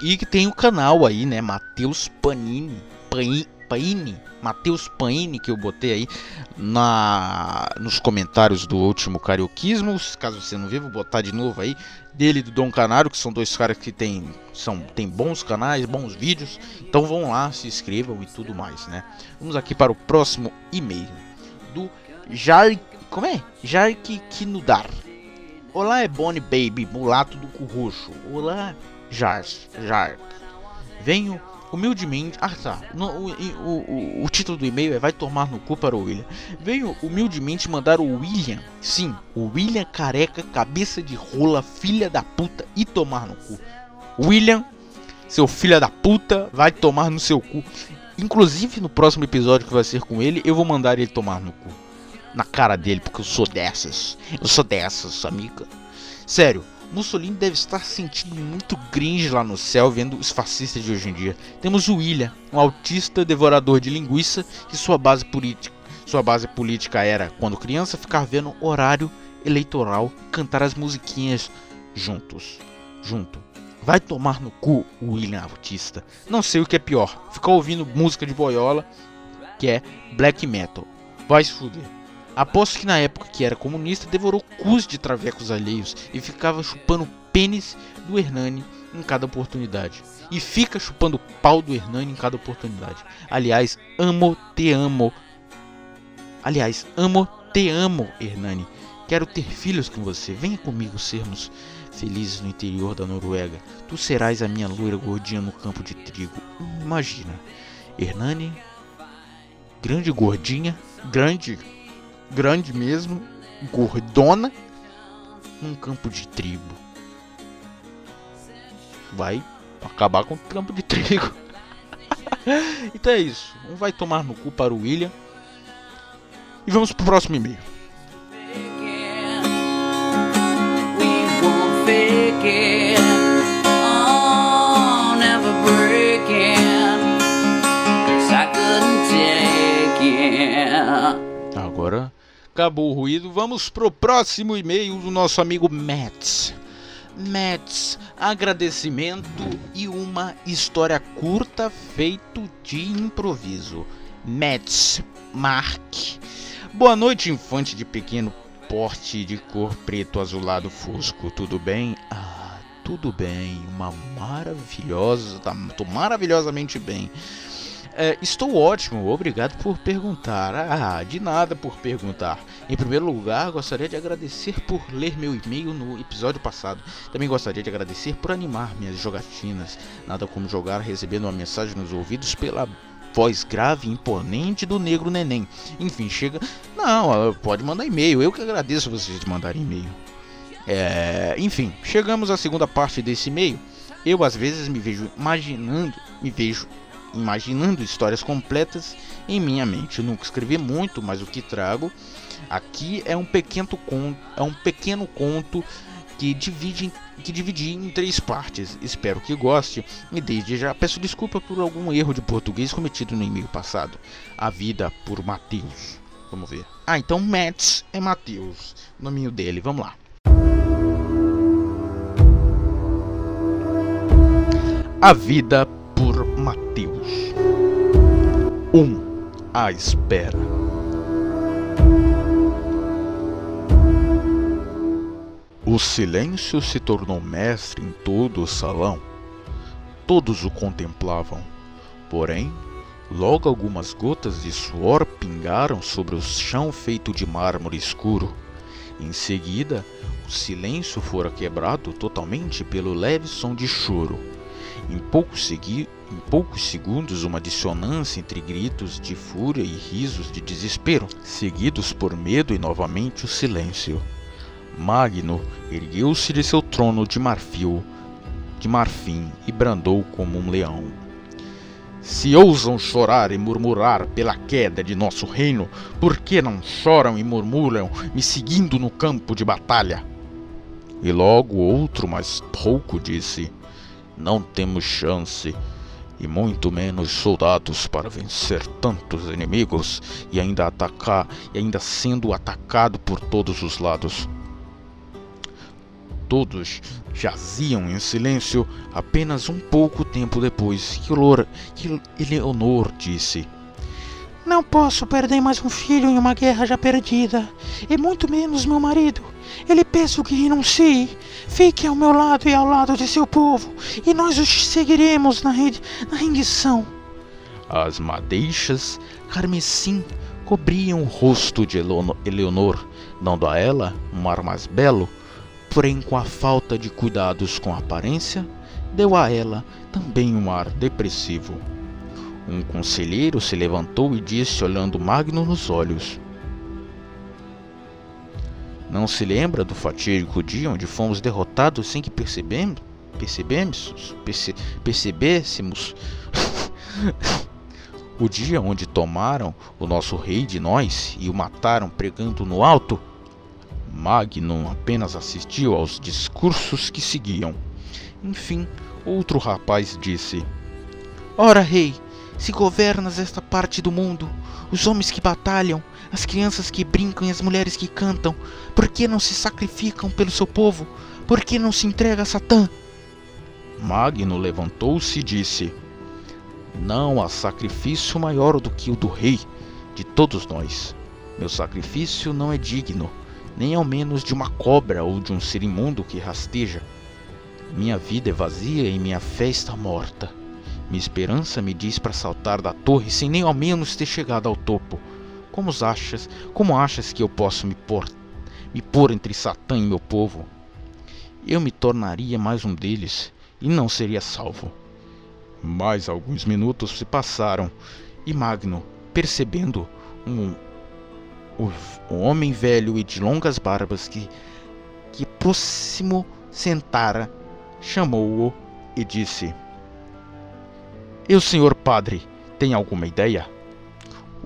e que tem o canal aí, né? Matheus Panini. Panini Paine, Matheus Paine, que eu botei aí na nos comentários do último Carioquismo. Caso você não viu, vou botar de novo aí. Dele e do Dom Canário, que são dois caras que tem, são, tem bons canais, bons vídeos. Então vão lá, se inscrevam e tudo mais, né? Vamos aqui para o próximo e-mail do Jar. Como é? Jark Kinudar. Olá, é Bonnie Baby, mulato do cu roxo. Olá, Jars, Jark. Venho humildemente. Ah, tá. No, o, o, o, o, título do e-mail é Vai tomar no cu para o William. Venho humildemente mandar o William, sim, o William careca, cabeça de rola, filha da puta, e tomar no cu. William, seu filho da puta, vai tomar no seu cu. Inclusive no próximo episódio que vai ser com ele, eu vou mandar ele tomar no cu. Na cara dele, porque eu sou dessas. Eu sou dessas, amiga. Sério, Mussolini deve estar sentindo muito cringe lá no céu vendo os fascistas de hoje em dia. Temos o William, um autista devorador de linguiça, que sua base política, sua base política era, quando criança, ficar vendo horário eleitoral, cantar as musiquinhas juntos. Junto. Vai tomar no cu o William Autista. Não sei o que é pior. Ficar ouvindo música de boiola, que é black metal. Vai se fuder. Aposto que na época que era comunista devorou cus de travecos alheios e ficava chupando pênis do Hernani em cada oportunidade. E fica chupando pau do Hernani em cada oportunidade. Aliás, amo, te amo. Aliás, amo, te amo, Hernani. Quero ter filhos com você. Venha comigo sermos felizes no interior da Noruega. Tu serás a minha loira gordinha no campo de trigo. Imagina. Hernani, grande gordinha, grande grande mesmo, gordona, num campo de trigo. Vai acabar com o campo de trigo. então é isso. Um vai tomar no cu para o William. E vamos pro próximo e-mail. Agora acabou o ruído. Vamos pro próximo e-mail do nosso amigo Mats. Mets, agradecimento e uma história curta feito de improviso. Mets, Mark. Boa noite, infante de pequeno porte de cor preto azulado fosco. Tudo bem? Ah, tudo bem. Uma maravilhosa. Tá, tô maravilhosamente bem. É, estou ótimo, obrigado por perguntar. Ah, de nada por perguntar. Em primeiro lugar, gostaria de agradecer por ler meu e-mail no episódio passado. Também gostaria de agradecer por animar minhas jogatinas. Nada como jogar recebendo uma mensagem nos ouvidos pela voz grave e imponente do negro neném. Enfim, chega. Não, pode mandar e-mail. Eu que agradeço vocês de mandarem e-mail. É... Enfim, chegamos à segunda parte desse e-mail. Eu às vezes me vejo imaginando, me vejo imaginando histórias completas em minha mente. Eu nunca escrevi muito, mas o que trago aqui é um pequeno conto, é um pequeno conto que divide que dividi em três partes. Espero que goste e desde já peço desculpa por algum erro de português cometido no e-mail passado. A vida por Mateus. Vamos ver. Ah, então Mats é Mateus, o nominho dele. Vamos lá. A vida por Mateus. 1. Um, a espera. O silêncio se tornou mestre em todo o salão. Todos o contemplavam. Porém, logo algumas gotas de suor pingaram sobre o chão feito de mármore escuro. Em seguida, o silêncio fora quebrado totalmente pelo leve som de choro. Em poucos, segui em poucos segundos, uma dissonância entre gritos de fúria e risos de desespero, seguidos por medo e novamente o silêncio. Magno ergueu-se de seu trono de marfil, de marfim e brandou como um leão. Se ousam chorar e murmurar pela queda de nosso reino, por que não choram e murmuram, me seguindo no campo de batalha? E logo outro, mais pouco, disse: Não temos chance e muito menos soldados para vencer tantos inimigos e ainda atacar e ainda sendo atacado por todos os lados. Todos jaziam em silêncio apenas um pouco tempo depois que, que Eleonor disse: Não posso perder mais um filho em uma guerra já perdida, e muito menos meu marido. Ele peço que renuncie, fique ao meu lado e ao lado de seu povo, e nós os seguiremos na, na rendição. As madeixas carmesim cobriam o rosto de Eleonor, dando a ela um ar mais belo, porém com a falta de cuidados com a aparência, deu a ela também um ar depressivo. Um conselheiro se levantou e disse, olhando Magno nos olhos: não se lembra do fatídico dia onde fomos derrotados sem que percebemos? Percebemos? Perce, percebêssemos? o dia onde tomaram o nosso rei de nós e o mataram pregando no alto? Magnum apenas assistiu aos discursos que seguiam. Enfim, outro rapaz disse: Ora, rei, se governas esta parte do mundo, os homens que batalham, as crianças que brincam e as mulheres que cantam, por que não se sacrificam pelo seu povo? Por que não se entrega a Satã? Magno levantou-se e disse: Não há sacrifício maior do que o do rei de todos nós. Meu sacrifício não é digno, nem ao menos de uma cobra ou de um ser imundo que rasteja. Minha vida é vazia e minha fé está morta. Minha esperança me diz para saltar da torre sem nem ao menos ter chegado ao topo. Como achas, como achas que eu posso me pôr, me pôr entre Satã e meu povo? Eu me tornaria mais um deles e não seria salvo. Mais alguns minutos se passaram e Magno, percebendo um, um, homem velho e de longas barbas que, que próximo sentara, chamou-o e disse: e o senhor padre tem alguma ideia?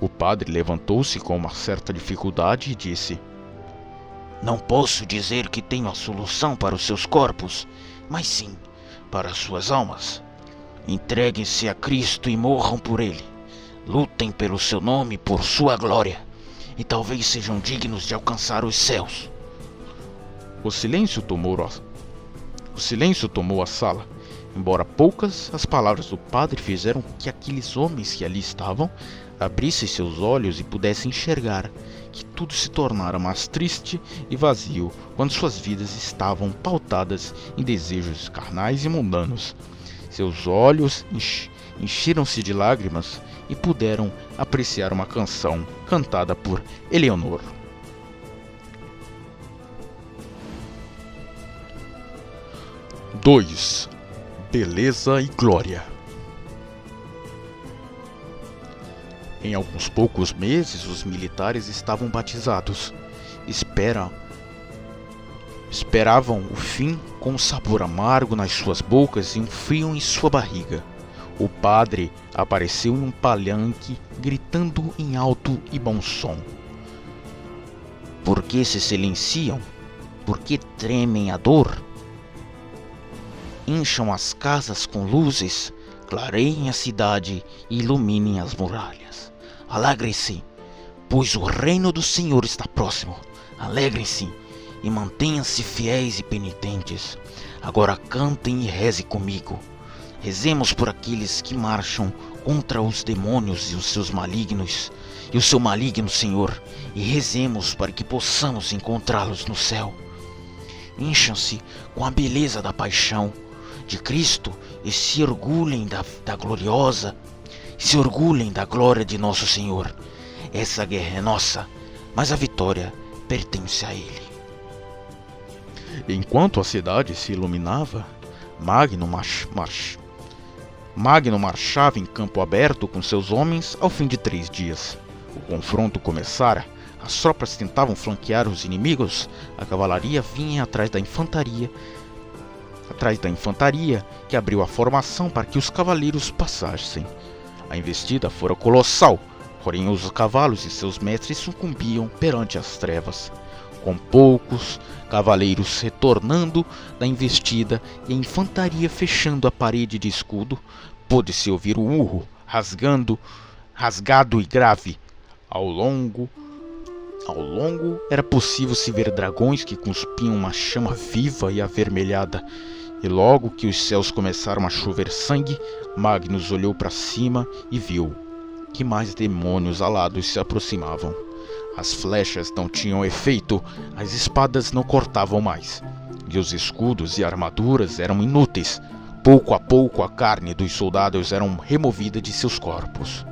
O padre levantou-se com uma certa dificuldade e disse: Não posso dizer que tenho a solução para os seus corpos, mas sim para as suas almas. Entreguem-se a Cristo e morram por ele. Lutem pelo seu nome e por sua glória, e talvez sejam dignos de alcançar os céus. O silêncio tomou O silêncio tomou a sala. Embora poucas, as palavras do padre fizeram que aqueles homens que ali estavam abrissem seus olhos e pudessem enxergar que tudo se tornara mais triste e vazio quando suas vidas estavam pautadas em desejos carnais e mundanos. Seus olhos encheram-se de lágrimas e puderam apreciar uma canção cantada por Eleonor. Dois, beleza e glória. Em alguns poucos meses, os militares estavam batizados. Espera, esperavam o fim com um sabor amargo nas suas bocas e um frio em sua barriga. O padre apareceu em um palanque, gritando em alto e bom som. Por que se silenciam? Por que tremem a dor? Encham as casas com luzes, clareiem a cidade e iluminem as muralhas. Alegrem-se, pois o reino do Senhor está próximo. Alegrem-se e mantenham-se fiéis e penitentes. Agora cantem e rezem comigo. Rezemos por aqueles que marcham contra os demônios e os seus malignos, e o seu maligno Senhor, e rezemos para que possamos encontrá-los no céu. Encham-se com a beleza da paixão de Cristo e se orgulhem da, da gloriosa se orgulhem da glória de nosso Senhor. Essa guerra é nossa, mas a vitória pertence a Ele. Enquanto a cidade se iluminava, Magno, march, Magno marchava em campo aberto com seus homens ao fim de três dias. O confronto começara, as tropas tentavam flanquear os inimigos, a cavalaria vinha atrás da infantaria, atrás da infantaria, que abriu a formação para que os cavaleiros passassem. A investida fora colossal, porém os cavalos e seus mestres sucumbiam perante as trevas. Com poucos cavaleiros retornando da investida e a infantaria fechando a parede de escudo, pôde-se ouvir o urro rasgando, rasgado e grave. Ao longo, ao longo era possível se ver dragões que cuspiam uma chama viva e avermelhada e logo que os céus começaram a chover sangue, Magnus olhou para cima e viu que mais demônios alados se aproximavam. As flechas não tinham efeito, as espadas não cortavam mais, e os escudos e armaduras eram inúteis. Pouco a pouco a carne dos soldados era removida de seus corpos.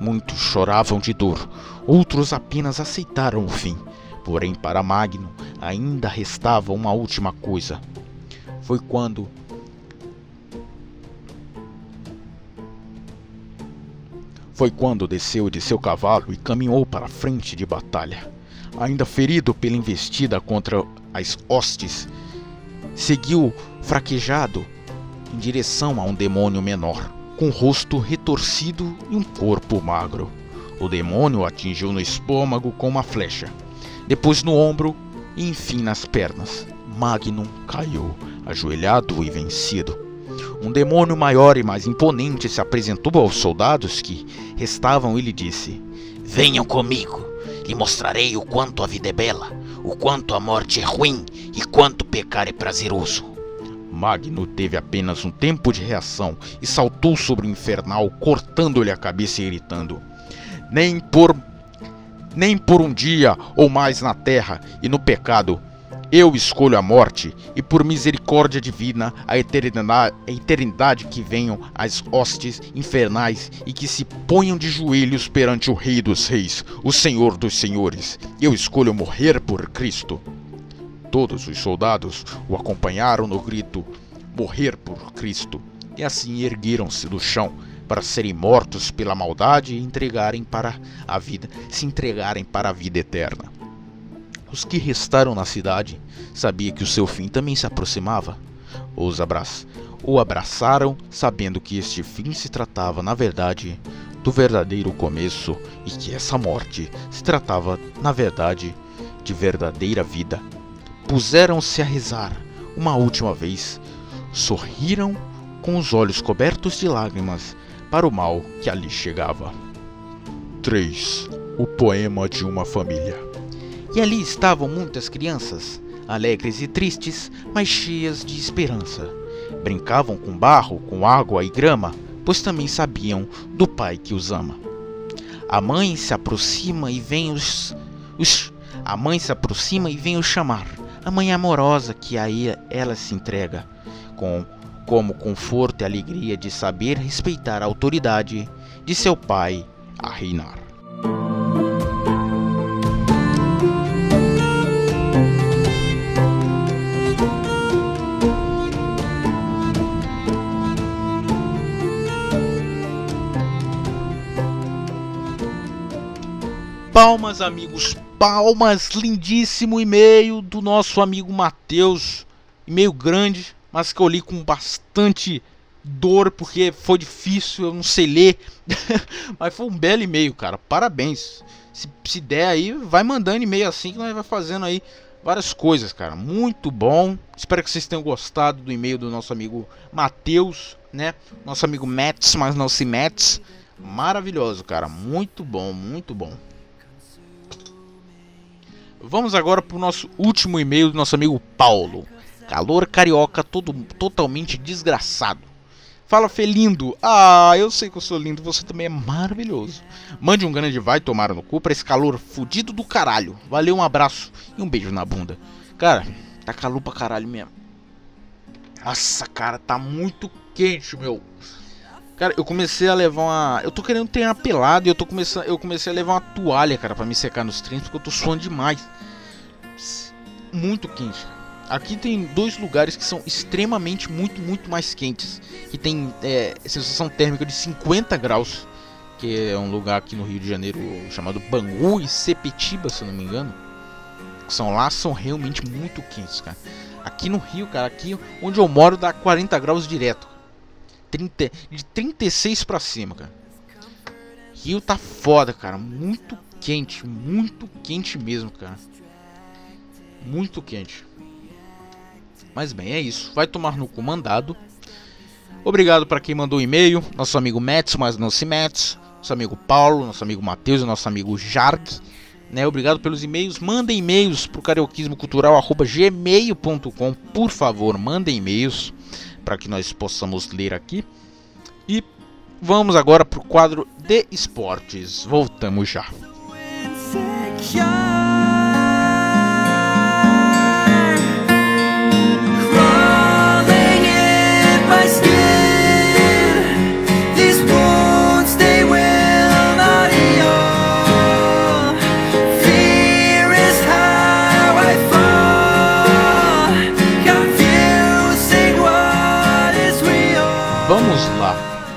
Muitos choravam de dor, outros apenas aceitaram o fim. Porém, para Magno ainda restava uma última coisa: foi quando Foi quando desceu de seu cavalo e caminhou para a frente de batalha. Ainda ferido pela investida contra as hostes, seguiu fraquejado em direção a um demônio menor, com rosto retorcido e um corpo magro. O demônio atingiu no estômago com uma flecha, depois no ombro e enfim nas pernas. Magnum caiu, ajoelhado e vencido. Um demônio maior e mais imponente se apresentou aos soldados que restavam e lhe disse: Venham comigo, lhe mostrarei o quanto a vida é bela, o quanto a morte é ruim e quanto pecar é prazeroso. Magno teve apenas um tempo de reação e saltou sobre o infernal, cortando-lhe a cabeça e gritando: Nem por nem por um dia ou mais na terra e no pecado eu escolho a morte, e por misericórdia divina, a eternidade, a eternidade que venham as hostes infernais e que se ponham de joelhos perante o Rei dos Reis, o Senhor dos Senhores. Eu escolho morrer por Cristo. Todos os soldados o acompanharam no grito: Morrer por Cristo. E assim ergueram-se do chão para serem mortos pela maldade e entregarem para a vida, se entregarem para a vida eterna. Os que restaram na cidade sabia que o seu fim também se aproximava. Os abraçaram, o abraçaram, sabendo que este fim se tratava, na verdade, do verdadeiro começo e que essa morte se tratava, na verdade, de verdadeira vida. Puseram-se a rezar uma última vez, sorriram com os olhos cobertos de lágrimas para o mal que ali chegava. 3. O poema de uma família. E ali estavam muitas crianças, alegres e tristes, mas cheias de esperança. Brincavam com barro, com água e grama, pois também sabiam do pai que os ama. A mãe se aproxima e vem os, os a mãe se aproxima e vem os chamar. A mãe amorosa que a ela se entrega, com como conforto e alegria de saber respeitar a autoridade de seu pai a reinar. Palmas, amigos, palmas, lindíssimo e-mail do nosso amigo Matheus, e-mail grande, mas que eu li com bastante dor porque foi difícil, eu não sei ler, mas foi um belo e-mail, cara. Parabéns. Se, se der aí, vai mandando e-mail assim que nós vai fazendo aí várias coisas, cara. Muito bom. Espero que vocês tenham gostado do e-mail do nosso amigo Matheus, né? Nosso amigo Mets, mas não se Mets. Maravilhoso, cara. Muito bom, muito bom. Vamos agora para o nosso último e-mail do nosso amigo Paulo. Calor carioca todo, totalmente desgraçado. Fala Felindo. Ah, eu sei que eu sou lindo, você também é maravilhoso. Mande um grande vai tomar no cu pra esse calor fudido do caralho. Valeu, um abraço e um beijo na bunda. Cara, tá calor pra caralho mesmo. Nossa, cara, tá muito quente, meu. Cara, eu comecei a levar uma. Eu tô querendo ter uma pelada e eu tô começando. Eu comecei a levar uma toalha, cara, para me secar nos treinos, porque eu tô suando demais. Muito quente. Aqui tem dois lugares que são extremamente muito, muito mais quentes. Que tem é, sensação térmica de 50 graus. Que é um lugar aqui no Rio de Janeiro chamado Bangu e Sepetiba, se eu não me engano. Que são lá, são realmente muito quentes, cara. Aqui no Rio, cara, aqui onde eu moro dá 40 graus direto. 30, de 36 para cima, cara. Rio tá foda, cara. Muito quente, muito quente mesmo, cara. Muito quente. Mas bem, é isso. Vai tomar no comandado. Obrigado para quem mandou e-mail. Nosso amigo Mets, mas não se Mets. Nosso amigo Paulo, nosso amigo Matheus e nosso amigo Jark. Né, obrigado pelos e-mails. Mandem e-mails para o carioquismocultural.gmail.com. Por favor, mandem e-mails para que nós possamos ler aqui. E vamos agora para o quadro de esportes. Voltamos já.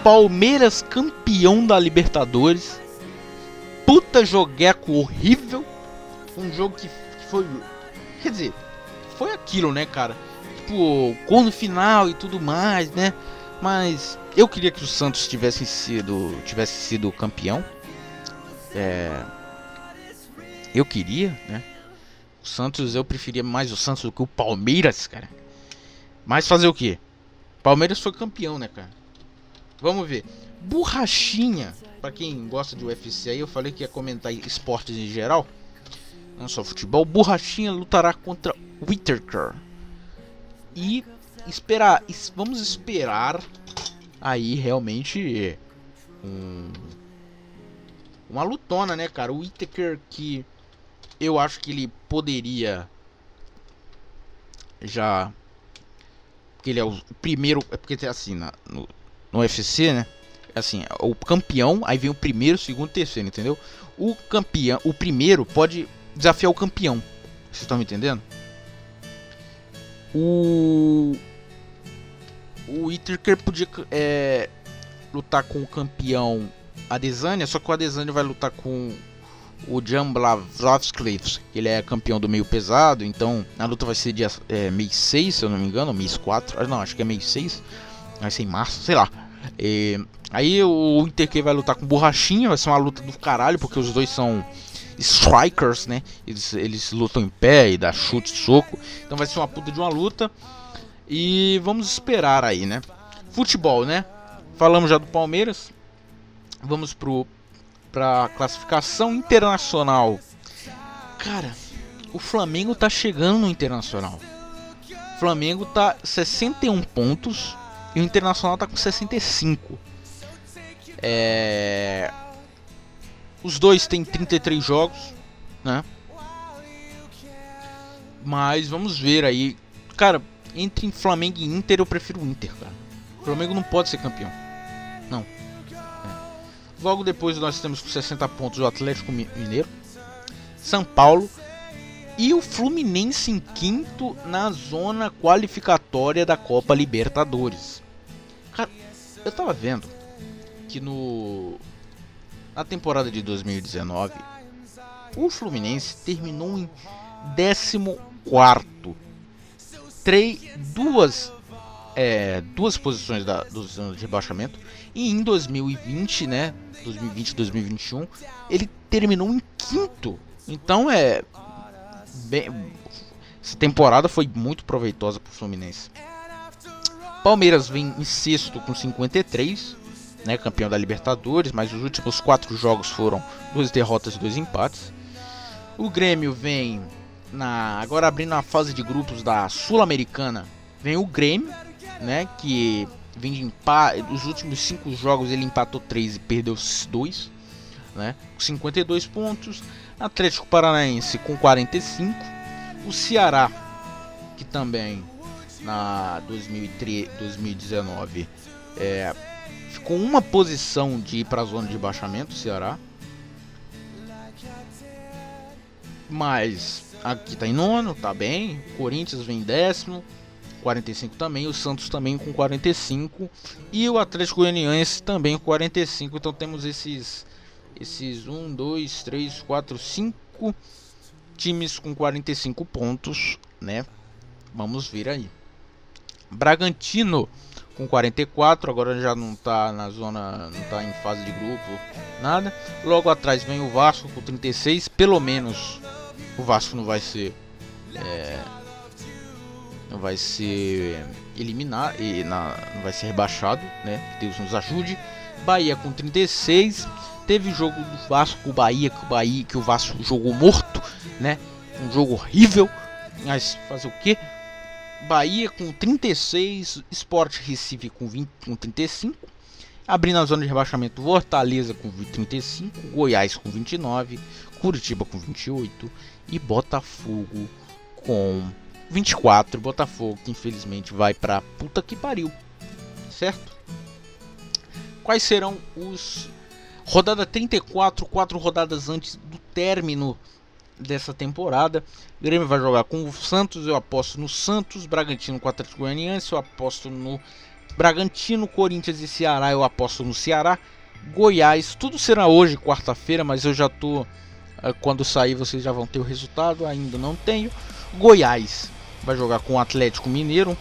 Palmeiras campeão da Libertadores. Puta jogueco horrível. Um jogo que, foi. Quer dizer, foi aquilo, né, cara? Tipo, gol no final e tudo mais, né? Mas eu queria que o Santos tivesse sido, tivesse sido campeão. É, eu queria, né? O Santos, eu preferia mais o Santos do que o Palmeiras, cara. Mas fazer o quê? Palmeiras foi campeão, né, cara? Vamos ver. Borrachinha, para quem gosta de UFC aí, eu falei que ia comentar esportes em geral, não só futebol. Borrachinha lutará contra Whittaker. E esperar, vamos esperar aí realmente um, uma lutona, né, cara? O Whittaker que eu acho que ele poderia já porque ele é o primeiro, é porque assim, na, no, no UFC, né? Assim, o campeão, aí vem o primeiro, segundo, terceiro, entendeu? O campeão, o primeiro pode desafiar o campeão. Vocês estão me entendendo? O o Whittaker podia é, lutar com o campeão Adesanya, só que o Adesanya vai lutar com o Jan que ele é campeão do meio pesado, então a luta vai ser dia é, mês 6, se eu não me engano, mês 4, ah, não, acho que é mês 6 vai ser em março, sei lá. E, aí o Inter vai lutar com Borrachinha, vai ser uma luta do caralho, porque os dois são strikers, né? Eles, eles lutam em pé e dá chute, soco. Então vai ser uma puta de uma luta. E vamos esperar aí, né? Futebol, né? Falamos já do Palmeiras. Vamos pro pra classificação internacional. Cara, o Flamengo tá chegando no Internacional. Flamengo tá 61 pontos e o Internacional tá com 65. É... Os dois têm 33 jogos, né? Mas vamos ver aí. Cara, entre Flamengo e Inter eu prefiro o Inter, cara. O Flamengo não pode ser campeão. Não. É. Logo depois nós temos com 60 pontos o Atlético Mineiro, São Paulo e o Fluminense em quinto na zona qualificatória da Copa Libertadores. Cara, eu tava vendo que no na temporada de 2019 o Fluminense terminou em 14 três duas é, duas posições da, do zona de rebaixamento e em 2020, né, 2020 2021, ele terminou em quinto. Então é bem, essa temporada foi muito proveitosa para o Fluminense. Palmeiras vem em sexto com 53, né, campeão da Libertadores, mas os últimos quatro jogos foram duas derrotas e dois empates. O Grêmio vem na agora abrindo a fase de grupos da Sul-Americana, vem o Grêmio, né, que vem de empate, os últimos cinco jogos ele empatou 3 e perdeu 2, né, com 52 pontos. Atlético Paranaense com 45. O Ceará, que também na 2003, 2019 é, ficou uma posição de ir para a zona de baixamento, Ceará. Mas aqui tá em nono, tá bem. Corinthians vem em décimo, 45 também. O Santos também com 45. E o Atlético Goianiense também com 45. Então temos esses esses 1, 2, 3, 4, 5 times com 45 pontos, né? Vamos ver aí. Bragantino com 44, agora já não está na zona, não está em fase de grupo, nada. Logo atrás vem o Vasco com 36, pelo menos o Vasco não vai ser é, não vai ser eliminado e não vai ser rebaixado, né? Deus nos ajude. Bahia com 36, Teve jogo do Vasco com o Bahia, que o Bahia, que o Vasco jogou morto, né? Um jogo horrível. Mas fazer o que? Bahia com 36, Sport Recife com, 20, com 35, abrindo a zona de rebaixamento Fortaleza com 35, Goiás com 29, Curitiba com 28 e Botafogo com 24. Botafogo que infelizmente vai pra puta que pariu, certo? Quais serão os Rodada 34, quatro rodadas antes do término dessa temporada. O Grêmio vai jogar com o Santos, eu aposto no Santos, Bragantino com o Atlético Goianiense, eu aposto no Bragantino, Corinthians e Ceará, eu aposto no Ceará. Goiás, tudo será hoje, quarta-feira, mas eu já tô eh, quando sair vocês já vão ter o resultado, ainda não tenho. Goiás vai jogar com o Atlético Mineiro.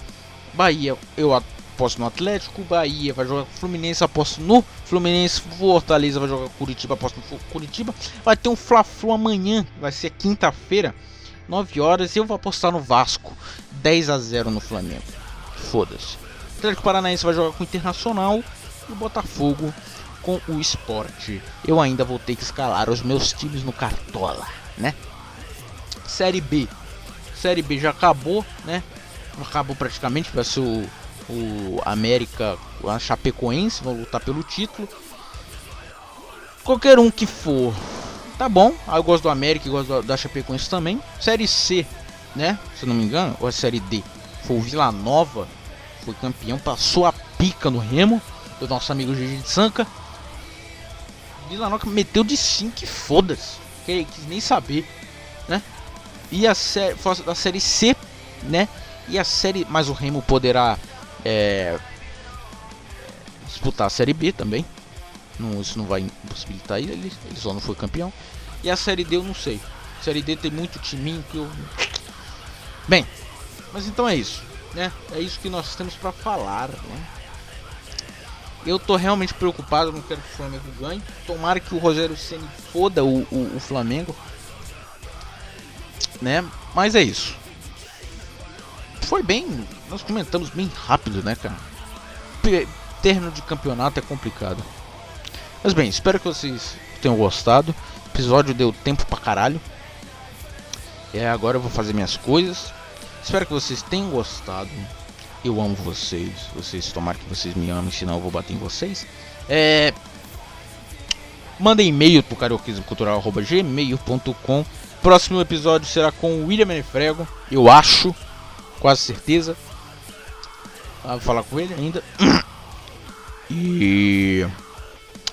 Bahia, eu aposto no Atlético, Bahia vai jogar com o Fluminense, aposto no Fluminense, Fortaleza vai jogar com Curitiba, aposto no Curitiba. Vai ter um Fla-Flu amanhã, vai ser quinta-feira, 9 horas, eu vou apostar no Vasco, 10 a 0 no Flamengo. Foda-se. Atlético Paranaense vai jogar com o Internacional e o Botafogo com o Esporte. Eu ainda vou ter que escalar os meus times no Cartola, né? Série B. Série B já acabou, né? Acabou praticamente, vai ser o o América, a Chapecoense vão lutar pelo título. Qualquer um que for, tá bom. Eu gosto do América e gosto da Chapecoense também. Série C, né? Se não me engano, ou a Série D. Foi o Vila Nova, foi campeão, passou a pica no Remo, do nosso amigo Gigi de Sanca. Vila Nova meteu de 5 e foda-se. Quis nem saber, né? E a série, a série C, né? E a série, mas o Remo poderá é, disputar a Série B também. Não, isso não vai impossibilitar ele, ele só não foi campeão. E a Série D eu não sei. A série D tem muito timinho que eu. Bem, mas então é isso, né? É isso que nós temos para falar, né? Eu tô realmente preocupado, não quero que o Flamengo ganhe. Tomara que o Rogério Ceni foda o, o, o Flamengo, né? Mas é isso foi bem. Nós comentamos bem rápido, né, cara? Término de campeonato é complicado. Mas bem, espero que vocês tenham gostado. O episódio deu tempo pra caralho. É, agora eu vou fazer minhas coisas. Espero que vocês tenham gostado. Eu amo vocês. Vocês tomara que vocês me amem, senão eu vou bater em vocês. É. Manda e-mail pro carioquismocultural.gmail.com Próximo episódio será com o William Menefrego, eu acho, quase certeza. Ah, vou falar com ele ainda. E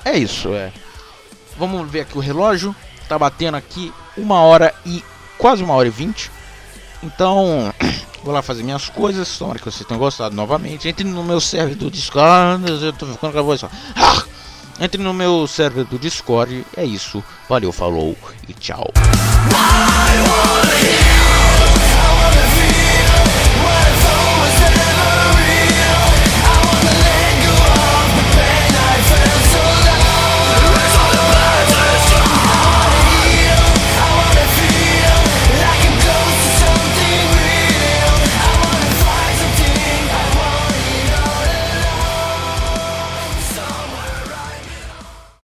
é isso, é. Vamos ver aqui o relógio. Tá batendo aqui uma hora e quase uma hora e vinte. Então, vou lá fazer minhas coisas. Tomara que vocês tenham gostado novamente. Entre no meu server do Discord. Eu tô ficando com a voz só. Ah! Entre no meu server do Discord. É isso. Valeu, falou e tchau.